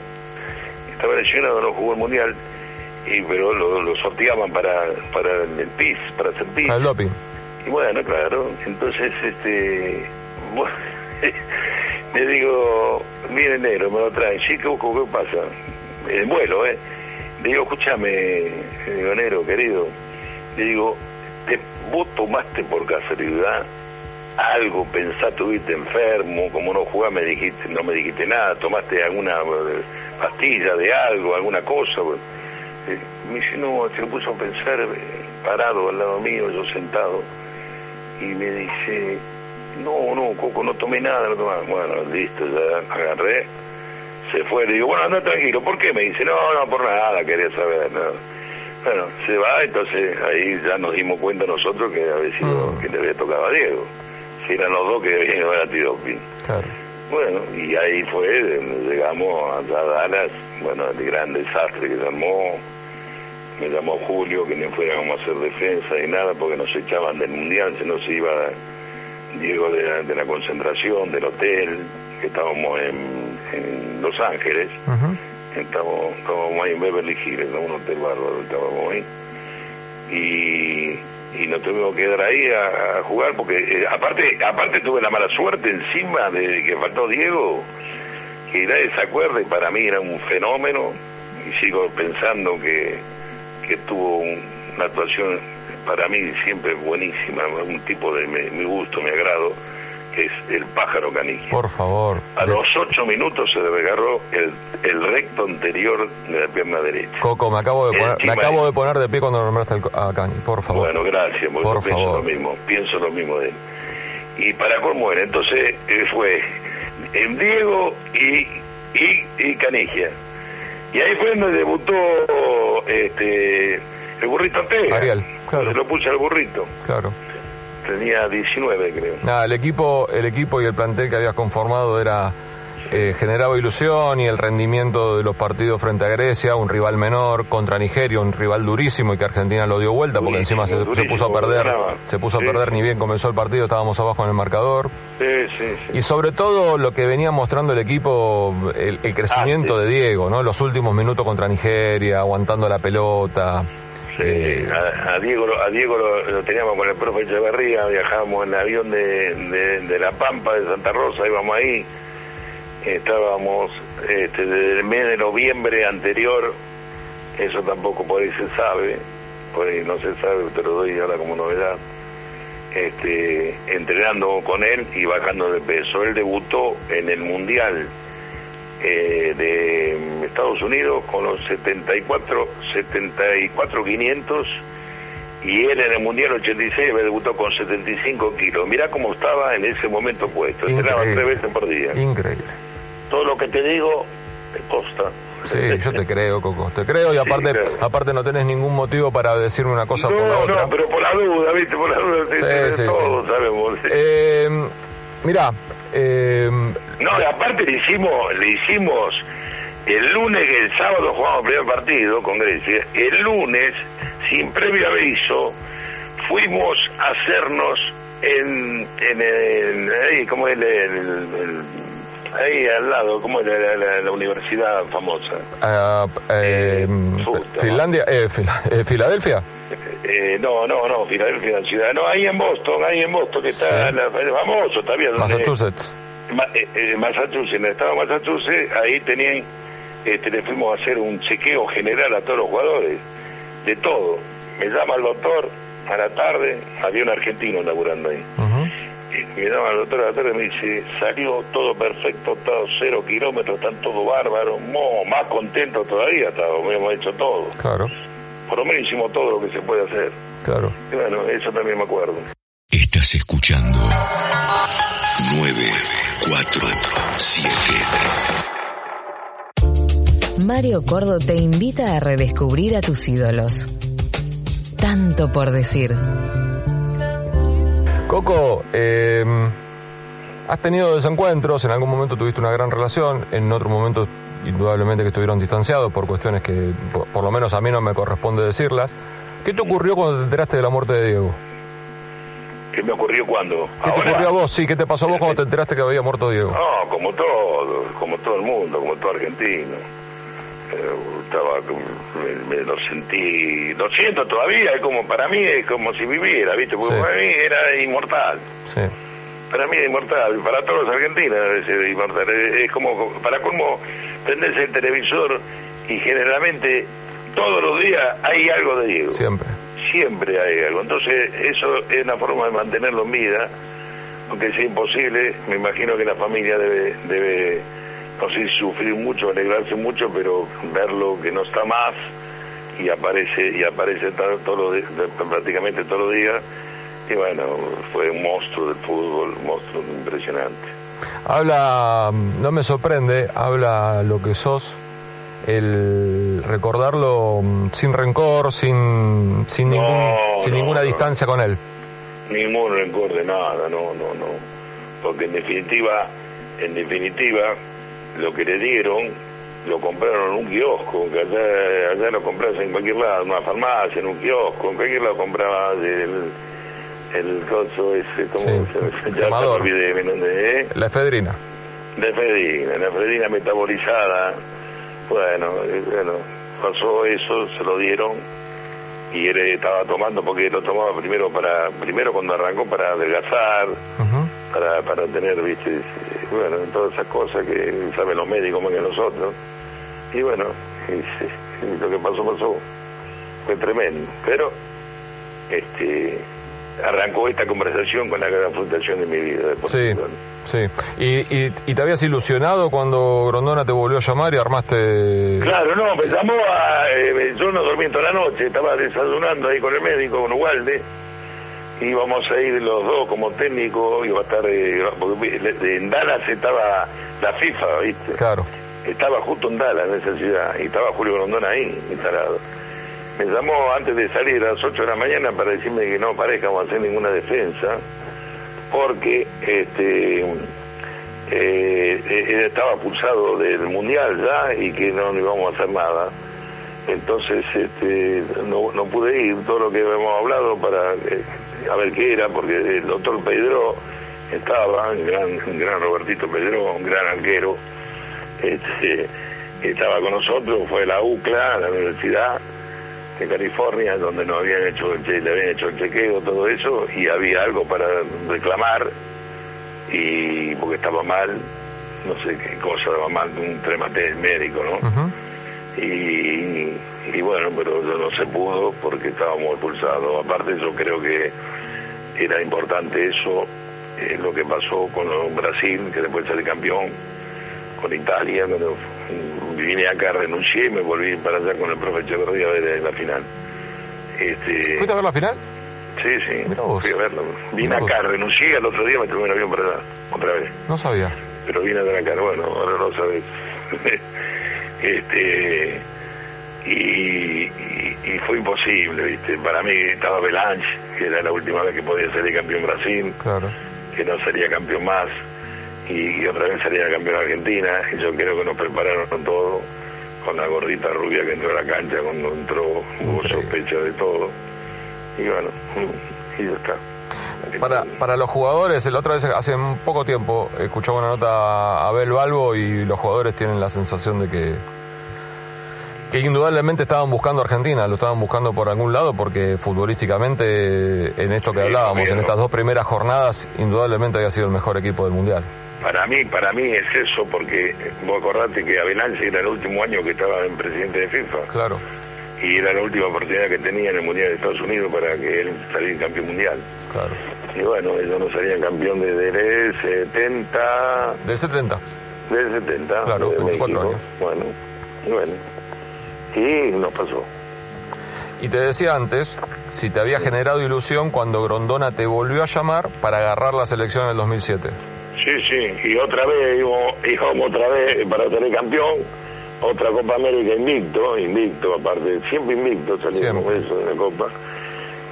Estaba lesionado, no jugó el mundial, y pero lo, lo sorteaban para, para el PIS, para hacer PIS. Al doping. Y bueno, claro, entonces, este, bueno, le digo, viene negro, me lo traen, sí, ¿qué, qué pasa? El vuelo, ¿eh? Le digo, escúchame, digo, negro, querido, le digo, te, vos tomaste por casualidad algo, pensá, tuviste enfermo, como no jugás, me dijiste, no me dijiste nada, tomaste alguna eh, pastilla de algo, alguna cosa, bueno. Eh, Me dice, no, se lo puso a pensar, eh, parado al lado mío, yo sentado, y me dice, no, no, Coco, no tomé nada, no tomé nada. Bueno, listo, ya agarré, se fue, le digo, bueno, anda tranquilo, ¿por qué? Me dice, no, no, por nada, quería saber, no. Bueno, se va, entonces ahí ya nos dimos cuenta nosotros que había sido, Mm. que le había tocado a Diego. Si eran los dos que habían ido al antidoping. Claro. Bueno, y ahí fue, donde llegamos a Dallas, bueno, el gran desastre que se armó. Me llamó Julio que no fuéramos a hacer defensa y nada porque nos echaban del mundial, se nos iba Diego de la, de la concentración, del hotel, que estábamos en, en Los Ángeles, estábamos, estábamos ahí en Beverly Hills, en un hotel bárbaro, estábamos ahí. Y, y nos tuvimos que quedar ahí a, a jugar porque eh, aparte aparte tuve la mala suerte encima de que faltó Diego que nadie se acuerda y para mí era un fenómeno y sigo pensando que, que tuvo un- una actuación para mí siempre buenísima un tipo de mi, mi gusto mi agrado que es el pájaro canigia Por favor. a De- los ocho minutos se le regarró el, el recto anterior de la pierna derecha Coco, me acabo de poner, me acabo de poner de pie cuando nombraste al co- a Cani. Por favor. Bueno, gracias, porque Por pienso favor. lo mismo, pienso lo mismo de él. Y para cómo era, entonces eh, fue en Diego y, y, y Canigia. Y ahí fue donde debutó este el burrito Ortega. Ariel, claro. Se lo puse al burrito. Claro. Tenía 19, creo. Nada, el equipo, el equipo y el plantel que habías conformado era eh, generaba ilusión y el rendimiento de los partidos frente a Grecia, un rival menor, contra Nigeria, un rival durísimo y que Argentina lo dio vuelta porque Durísimo, encima se, puso a perder, se puso a Sí. perder ni bien comenzó el partido, estábamos abajo en el marcador. Sí, sí, sí. Y sobre todo lo que venía mostrando el equipo, el, el crecimiento Ah, de Diego, ¿no? Los últimos minutos contra Nigeria, aguantando la pelota. Eh, a, a Diego, lo- a Diego lo, lo teníamos con el profe Echeverría, viajábamos en avión de, de, de La Pampa, de Santa Rosa, íbamos ahí, estábamos este, desde el mes de noviembre anterior, eso tampoco por ahí se sabe, por ahí no se sabe, te lo doy ahora como novedad, este, entrenando con él y bajando de peso. Él debutó en el Mundial eh, de Estados Unidos con los 74, 74 500 y él en el Mundial 86 me debutó con 75 kilos. Mirá cómo estaba en ese momento puesto. Entrenaba tres veces por día. Increíble. Todo lo que te digo te consta. Sí, yo te creo, Coco. Te creo y Sí, aparte, claro. aparte no tenés ningún motivo para decirme una cosa no, por la otra. no, pero por la duda, ¿viste? Por la duda, Sí, sí, todos sabemos. Eh, mirá, eh, No, y aparte le hicimos, le hicimos el lunes, el sábado jugamos el primer partido con Grecia, el lunes, sin previo aviso, fuimos a hacernos en, en el, ¿cómo es el, el- el- ahí al lado, ¿cómo es la, la- universidad famosa? ah, eh, puta Finlandia, eh, eh, Filadelfia. Eh, no, no, no, Filadelfia, ciudad, no, ahí en Boston, ahí en Boston, que está Sí. la- el famoso también. Massachusetts. Ma- eh, eh, Massachusetts, en el estado de Massachusetts, ahí tenían, este, le fuimos a hacer un chequeo general a todos los jugadores, de todo. Me llama el doctor a la tarde, había un argentino laburando ahí. Y me daba el doctor a la tarde y me dice, salió todo perfecto, todo cero kilómetros, están todo bárbaro, mo, más contento todavía, estábamos, hemos hecho todo. Claro, Por lo menos hicimos todo lo que se puede hacer. claro. Y bueno, eso también me acuerdo. Estás escuchando 947. Mario Cordo te invita a redescubrir a tus ídolos. Tanto por decir. Coco, eh, has tenido desencuentros, en algún momento tuviste una gran relación, en otro momento indudablemente que estuvieron distanciados por cuestiones que por, por lo menos a mí no me corresponde decirlas. ¿Qué te ocurrió cuando te enteraste de la muerte de Diego? ¿Qué me ocurrió cuando? ¿Qué te ocurrió a vos? Sí, ¿qué te pasó a vos cuando te enteraste que había muerto Diego? No, como todo, como todo el mundo, como todo argentino. Eh, estaba, me, me lo sentí, lo siento todavía, es como para mí es como si viviera, ¿viste? Porque Sí. para mí era inmortal. Sí, Para mí es inmortal, para todos los argentinos ser inmortal. Es, es como, para cómo prendés el televisor y generalmente todos los días hay algo de Diego. siempre. Siempre hay algo. Entonces, eso es una forma de mantenerlo en vida, aunque sea imposible. Me imagino que la familia debe, debe no sé, si sufrir mucho, alegrarse mucho, pero verlo que no está más y aparece y aparece los di- prácticamente todos los días. Y bueno, fue un monstruo del fútbol, un monstruo impresionante. Habla, no me sorprende, habla lo que sos, el recordarlo mm, sin rencor, sin, sin, No, ningún, sin no, ninguna no. distancia con él. ningún rencor de nada, no, no, no. Porque en definitiva, en definitiva, lo que le dieron, lo compraron en un kiosco, que allá, allá lo compras en cualquier lado, en una farmacia, en un kiosco, en cualquier lado comprabas el, el coso ese, ¿cómo Sí, se llama? me olvidé, ¿eh? La efedrina. La efedrina, la efedrina metabolizada. Bueno, eh, bueno, pasó eso, se lo dieron y él estaba tomando porque lo tomaba primero para primero cuando arrancó para adelgazar, para para tener, viste, bueno, todas esas cosas que saben los médicos más que nosotros. Y bueno, y sí, y lo que pasó pasó. Fue tremendo, pero este arrancó esta conversación con la gran frustración de mi vida. Sí, sí. ¿Y, y, y te habías ilusionado cuando Grondona te volvió a llamar y armaste... Claro, no, me llamó a... eh, yo no dormí toda la noche, estaba desayunando ahí con el médico, con Ugalde, íbamos a ir los dos como técnico, iba a estar... eh, porque en Dallas estaba la FIFA, ¿viste? Claro, Estaba justo en Dallas, en esa ciudad, y estaba Julio Grondona ahí, instalado. Me llamó antes de salir a las 8 de la mañana para decirme que no parezcamos hacer ninguna defensa, porque este eh, eh, estaba pulsado del Mundial ya y que no, no íbamos a hacer nada. Entonces este, no, no pude ir, todo lo que habíamos hablado para eh, a ver qué era, porque el doctor Pedro estaba, un gran, gran Robertito Pedro, un gran arquero, este, estaba con nosotros, fue a la UCLA, a la Universidad de California, donde nos habían hecho el, che- le habían hecho el chequeo, todo eso, y había algo para reclamar, y porque estaba mal, no sé qué cosa, estaba mal, un tremate médico, ¿no? Y, y bueno, pero no se pudo porque estábamos expulsados. Aparte yo creo que era importante eso, eh, lo que pasó con Brasil, que después sale campeón, con Italia, cuando vine acá, renuncié y me volví para allá con el profe Echeverría a ver la final. Este, ¿Fuiste a ver la final? sí, sí, fui a verlo. Vine acá, renuncié, al otro día me tomé un avión para allá, otra vez No sabía. pero vine de acá, bueno, ahora lo sabes. este y, y, y fue imposible, ¿viste? Para mí estaba Belange, que era la última vez que podía salir campeón Brasil, Claro. que no sería campeón más, y, y otra vez salía campeón Argentina, y yo creo que nos prepararon con todo, con la gordita rubia que entró a la cancha, cuando entró hubo sospecha de todo, y bueno, y ya está. Para, para los jugadores, la otra vez, hace un poco tiempo, escuchaba una nota a Abel Balbo y los jugadores tienen la sensación de que que indudablemente estaban buscando a Argentina, lo estaban buscando por algún lado porque futbolísticamente en esto que hablábamos, en estas dos primeras jornadas, indudablemente había sido el mejor equipo del Mundial. Para mí, para mí es eso, porque vos acordate que Abelange era el último año que estaba en presidente de FIFA. Claro. y era la última oportunidad que tenía en el Mundial de Estados Unidos para que él saliera campeón mundial. Claro. Y bueno, ellos no salían campeón desde el 70, Del 70. del 70, Claro, de 24 México. años. Bueno, y bueno. Y nos pasó. Y te decía antes si te había generado ilusión cuando Grondona te volvió a llamar para agarrar la selección en el 2007. Sí, sí, y otra vez íbamos, otra vez para tener campeón, otra Copa América invicto, invicto aparte, siempre invicto salimos Siempre. eso de la Copa,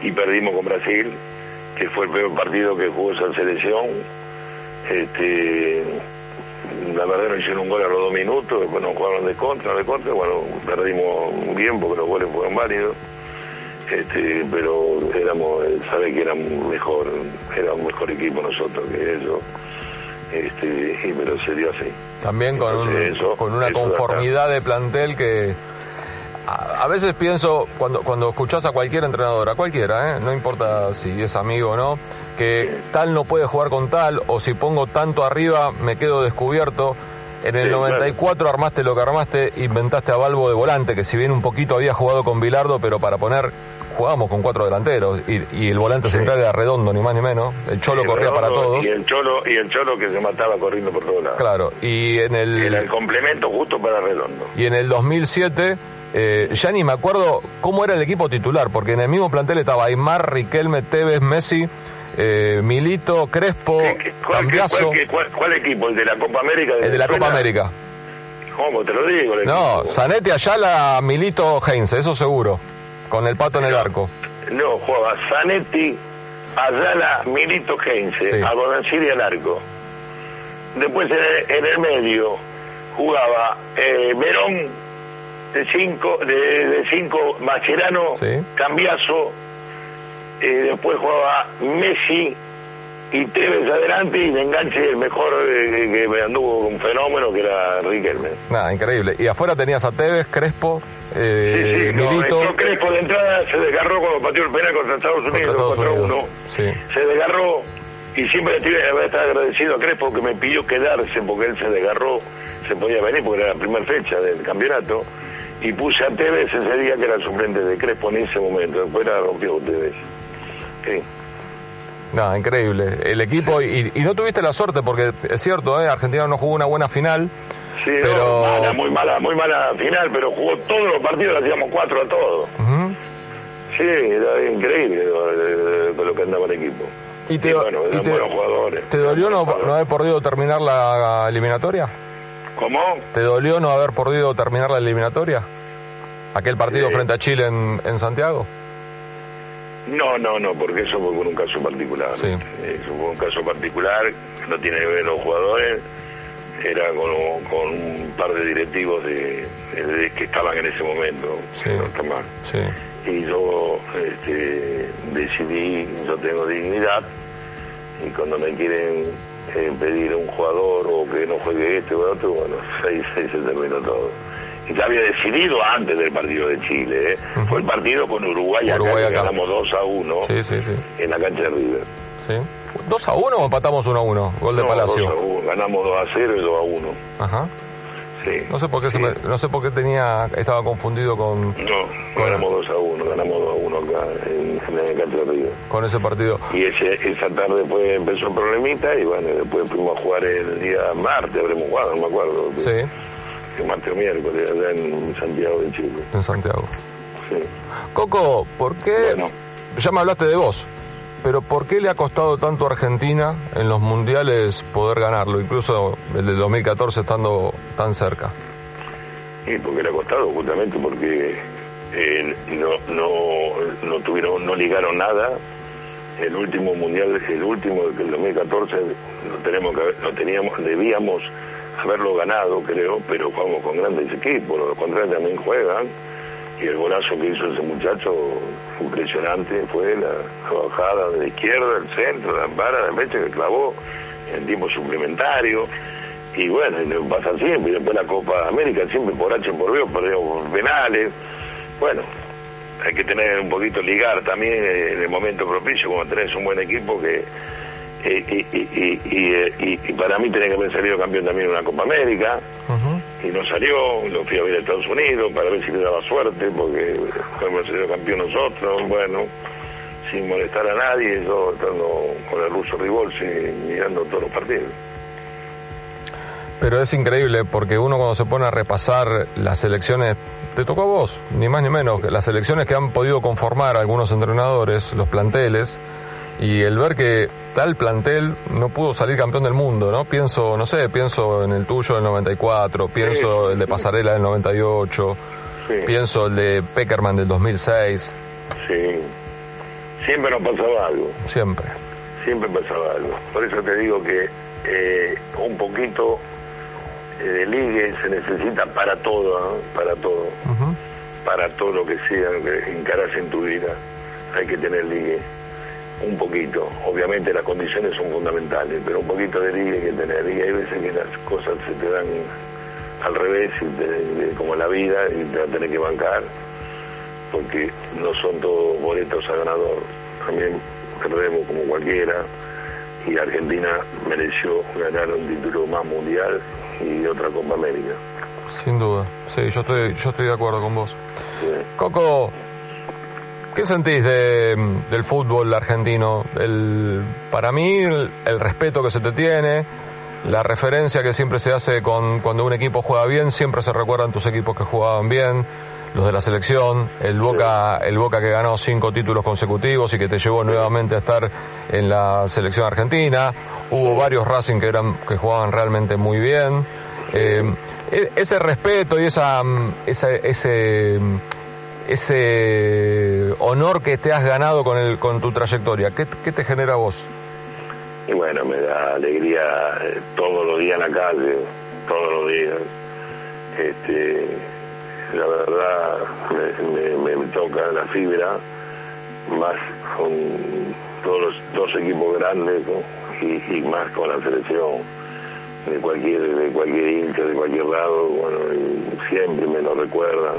y perdimos con Brasil, que fue el peor partido que jugó esa selección. Este, la verdad nos hicieron un gol a los dos minutos, después nos jugaron de contra, de contra, bueno, perdimos bien porque los goles fueron válidos. Este, pero éramos, eh, sabe que éramos mejor, era un mejor equipo nosotros que ellos, este, y, pero se dio así. También con, un- eso- con una conformidad de plantel que a, a veces pienso, cuando, cuando escuchás a cualquier entrenador, a cualquiera, ¿eh? no importa si es amigo o no, que tal no puede jugar con tal, o si pongo tanto arriba me quedo descubierto. En el Sí, 94 armaste lo que armaste, inventaste a Balbo de volante, que si bien un poquito había jugado con Bilardo, pero para poner, jugábamos con cuatro delanteros, y, y el volante central era redondo, ni más ni menos. El Cholo corría para todos. Y el Cholo, y el Cholo que se mataba corriendo por todos lados. Claro, y en el... Era el complemento justo para Redondo. Y en el 2007, eh, ya ni me acuerdo cómo era el equipo titular, porque en el mismo plantel estaba Aymar, Riquelme, Tevez, Messi, eh, Milito, Crespo, ¿Qué- qué- cuál, Cambiaso, cuál, qué- cuál- cuál equipo? ¿El de la Copa América? el de la Copa? América. ¿Cómo te lo digo? No? Zanetti, Ayala, Milito, Heinze, eso seguro, con el pato en el arco. No, jugaba Zanetti, Ayala, Milito Heinze, Sí. a Bonancieri al arco. Después en el, en el medio jugaba eh, Verón de cinco, de, de cinco Mascherano, Sí. Cambiaso, eh, después jugaba Messi y Tevez adelante y de enganche el mejor eh, que me anduvo un fenómeno que era Riquelme. Nada, increíble. Y afuera tenías a Tevez, Crespo, eh, Sí, sí, no, Milito. Crespo de entrada se desgarró cuando pateó el penal contra Estados Unidos, Estados 4-1. Unidos. Sí. Se desgarró y siempre le tuve que estar agradecido a Crespo que me pidió quedarse porque él se desgarró, se podía venir porque era la primera fecha del campeonato. Y puse a Tevez ese día que era suplente de Crespo en ese momento. Después la rompió Tevez. Sí. Nada, increíble. El equipo, y, y no tuviste la suerte, porque es cierto, ¿eh? Argentina no jugó una buena final. Sí, no, mala, muy mala, muy mala final, pero jugó todos los partidos, le hacíamos cuatro a todos. Sí, era increíble eh, con lo que andaba el equipo. ¿Y te, Y bueno, y eran te- buenos jugadores. ¿Te dolió no, no haber podido terminar la eliminatoria? ¿Cómo? ¿Te dolió no haber podido terminar la eliminatoria? Aquel partido Sí. frente a Chile en, en Santiago. No, no, no, porque eso fue un caso particular. Sí. Eso fue un caso particular, no tiene que ver los jugadores, era con, con un par de directivos de, de- que estaban en ese momento, Sí. mal. Sí. Y yo este, decidí, yo tengo dignidad, y cuando me quieren eh, pedir un jugador o que no juegue este o otro, bueno, seis, seis se terminó todo. Y ya había decidido antes del partido de Chile, ¿eh? Fue el partido con Uruguay, acá, Uruguay que acá. ganamos 2 a 1 Sí, sí, sí. en la cancha de River. Sí. ¿2 a 1 o empatamos 1 a 1? Gol de No, Palacio. 2 a 1, ganamos 2 a 0 y 2 a 1. Ajá. Sí. No sé por qué se Sí. me- no sé por qué tenía estaba confundido con, No, ganamos 2 a 1, ganamos 2 a 1 acá en, cancha de River. con ese partido. Y ese, esa tarde después empezó el problemita y bueno, después fuimos a jugar el día martes, habremos jugado, no me acuerdo. Sí, El martes o miércoles, allá en Santiago de Chile. en Santiago. Sí. Coco, ¿por qué? Bueno. Ya me hablaste de vos, pero ¿por qué le ha costado tanto a Argentina en los mundiales poder ganarlo, incluso el del 2014 estando tan cerca? Y porque le ha costado, justamente porque eh, no, no, no tuvieron, no ligaron nada. El último mundial, el último del 2014, lo tenemos que lo teníamos, debíamos haberlo ganado, creo, pero jugamos con grandes equipos, los contrarios también juegan. Y el golazo que hizo ese muchacho, impresionante, fue la, bajada de la izquierda, el centro, la vara, la mecha que clavó en tiempo suplementario. Y bueno, pasa siempre. Y después la Copa América, siempre por H por B, perdemos por penales. Bueno, hay que tener un poquito ligar también eh, en el momento propicio, como tenés un buen equipo que. y, para mí tenés que haber salido campeón también en una Copa América. Ujú. Y no salió, lo fui a ver a Estados Unidos para ver si le daba suerte, porque fuimos sido campeón nosotros, bueno, sin molestar a nadie, yo estando con el ruso Rivolsi mirando todos los partidos. Pero es increíble porque uno cuando se pone a repasar las selecciones, te tocó a vos, ni más ni menos, las selecciones que han podido conformar algunos entrenadores, los planteles, y el ver que tal plantel no pudo salir campeón del mundo, ¿no? Pienso, no sé, pienso en el tuyo del 94, pienso el de Pasarela del 98, pienso el de Peckerman del 2006. Sí, siempre nos pasaba algo. Siempre. Siempre pasaba algo. Por eso te digo que eh, un poquito de ligue se necesita para todo, para todo, para todo lo que sea que encaras en tu vida, hay que tener ligue, un poquito, obviamente las condiciones son fundamentales, pero un poquito de hay que tener, y hay veces que las cosas se te dan al revés, como la vida, y te vas a tener que bancar, porque no son todos boletos a ganador, también perdemos como cualquiera, y Argentina mereció ganar un título más mundial y otra Copa América. Sin duda, sí, yo estoy, yo estoy de acuerdo con vos. Coco, ¿qué sentís de, del fútbol argentino? El, para mí, el, respeto que se te tiene, la referencia que siempre se hace con cuando un equipo juega bien, siempre se recuerdan tus equipos que jugaban bien, los de la selección, el Boca, el Boca que ganó cinco títulos consecutivos y que te llevó nuevamente a estar en la selección argentina, hubo varios Racing que eran que jugaban realmente muy bien. Eh, e, ese respeto y esa, mm, ese ese honor que te has ganado con el con tu trayectoria, ¿qué, qué te genera a vos? Bueno, me da alegría eh, todos los días en la calle, todos los días. Este, la verdad me, me, toca la fibra, más con todos los dos equipos grandes, y, más con la selección de cualquier de cualquier hincha de cualquier lado bueno siempre me lo recuerdan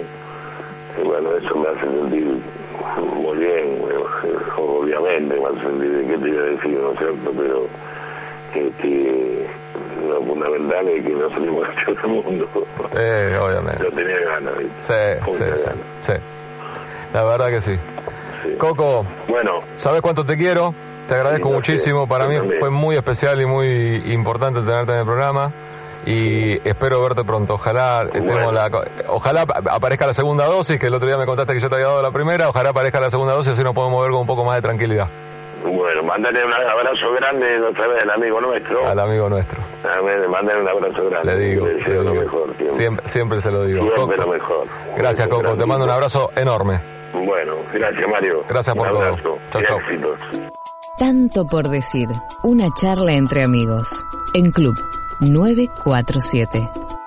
y bueno eso me hace sentir muy bien obviamente me hace sentir de qué te iba a decir no es cierto pero que lo fundamental es que no salimos campeón del mundo. Eh, obviamente. Yo tenía ganas sí, sí, sí, sí, la verdad que sí. sí. Coco bueno. ¿sabes cuánto te quiero? Te agradezco muchísimo, para mí fue muy especial y muy importante tenerte en el programa y espero verte pronto. Ojalá la, ojalá aparezca la segunda dosis, que el otro día me contaste que yo te había dado la primera, ojalá aparezca la segunda dosis, así nos podemos ver con un poco más de tranquilidad. Bueno, mándale un abrazo grande otra vez al amigo nuestro. Al amigo nuestro. Mándale un abrazo grande. Le digo, le Lo mejor, siempre. siempre. se lo digo. Siempre lo mejor. Gracias, Coco. Te mando un abrazo enorme. Bueno, gracias, Mario. Gracias por todo. Chao, chao. Tanto por decir. Una charla entre amigos. En Club 947.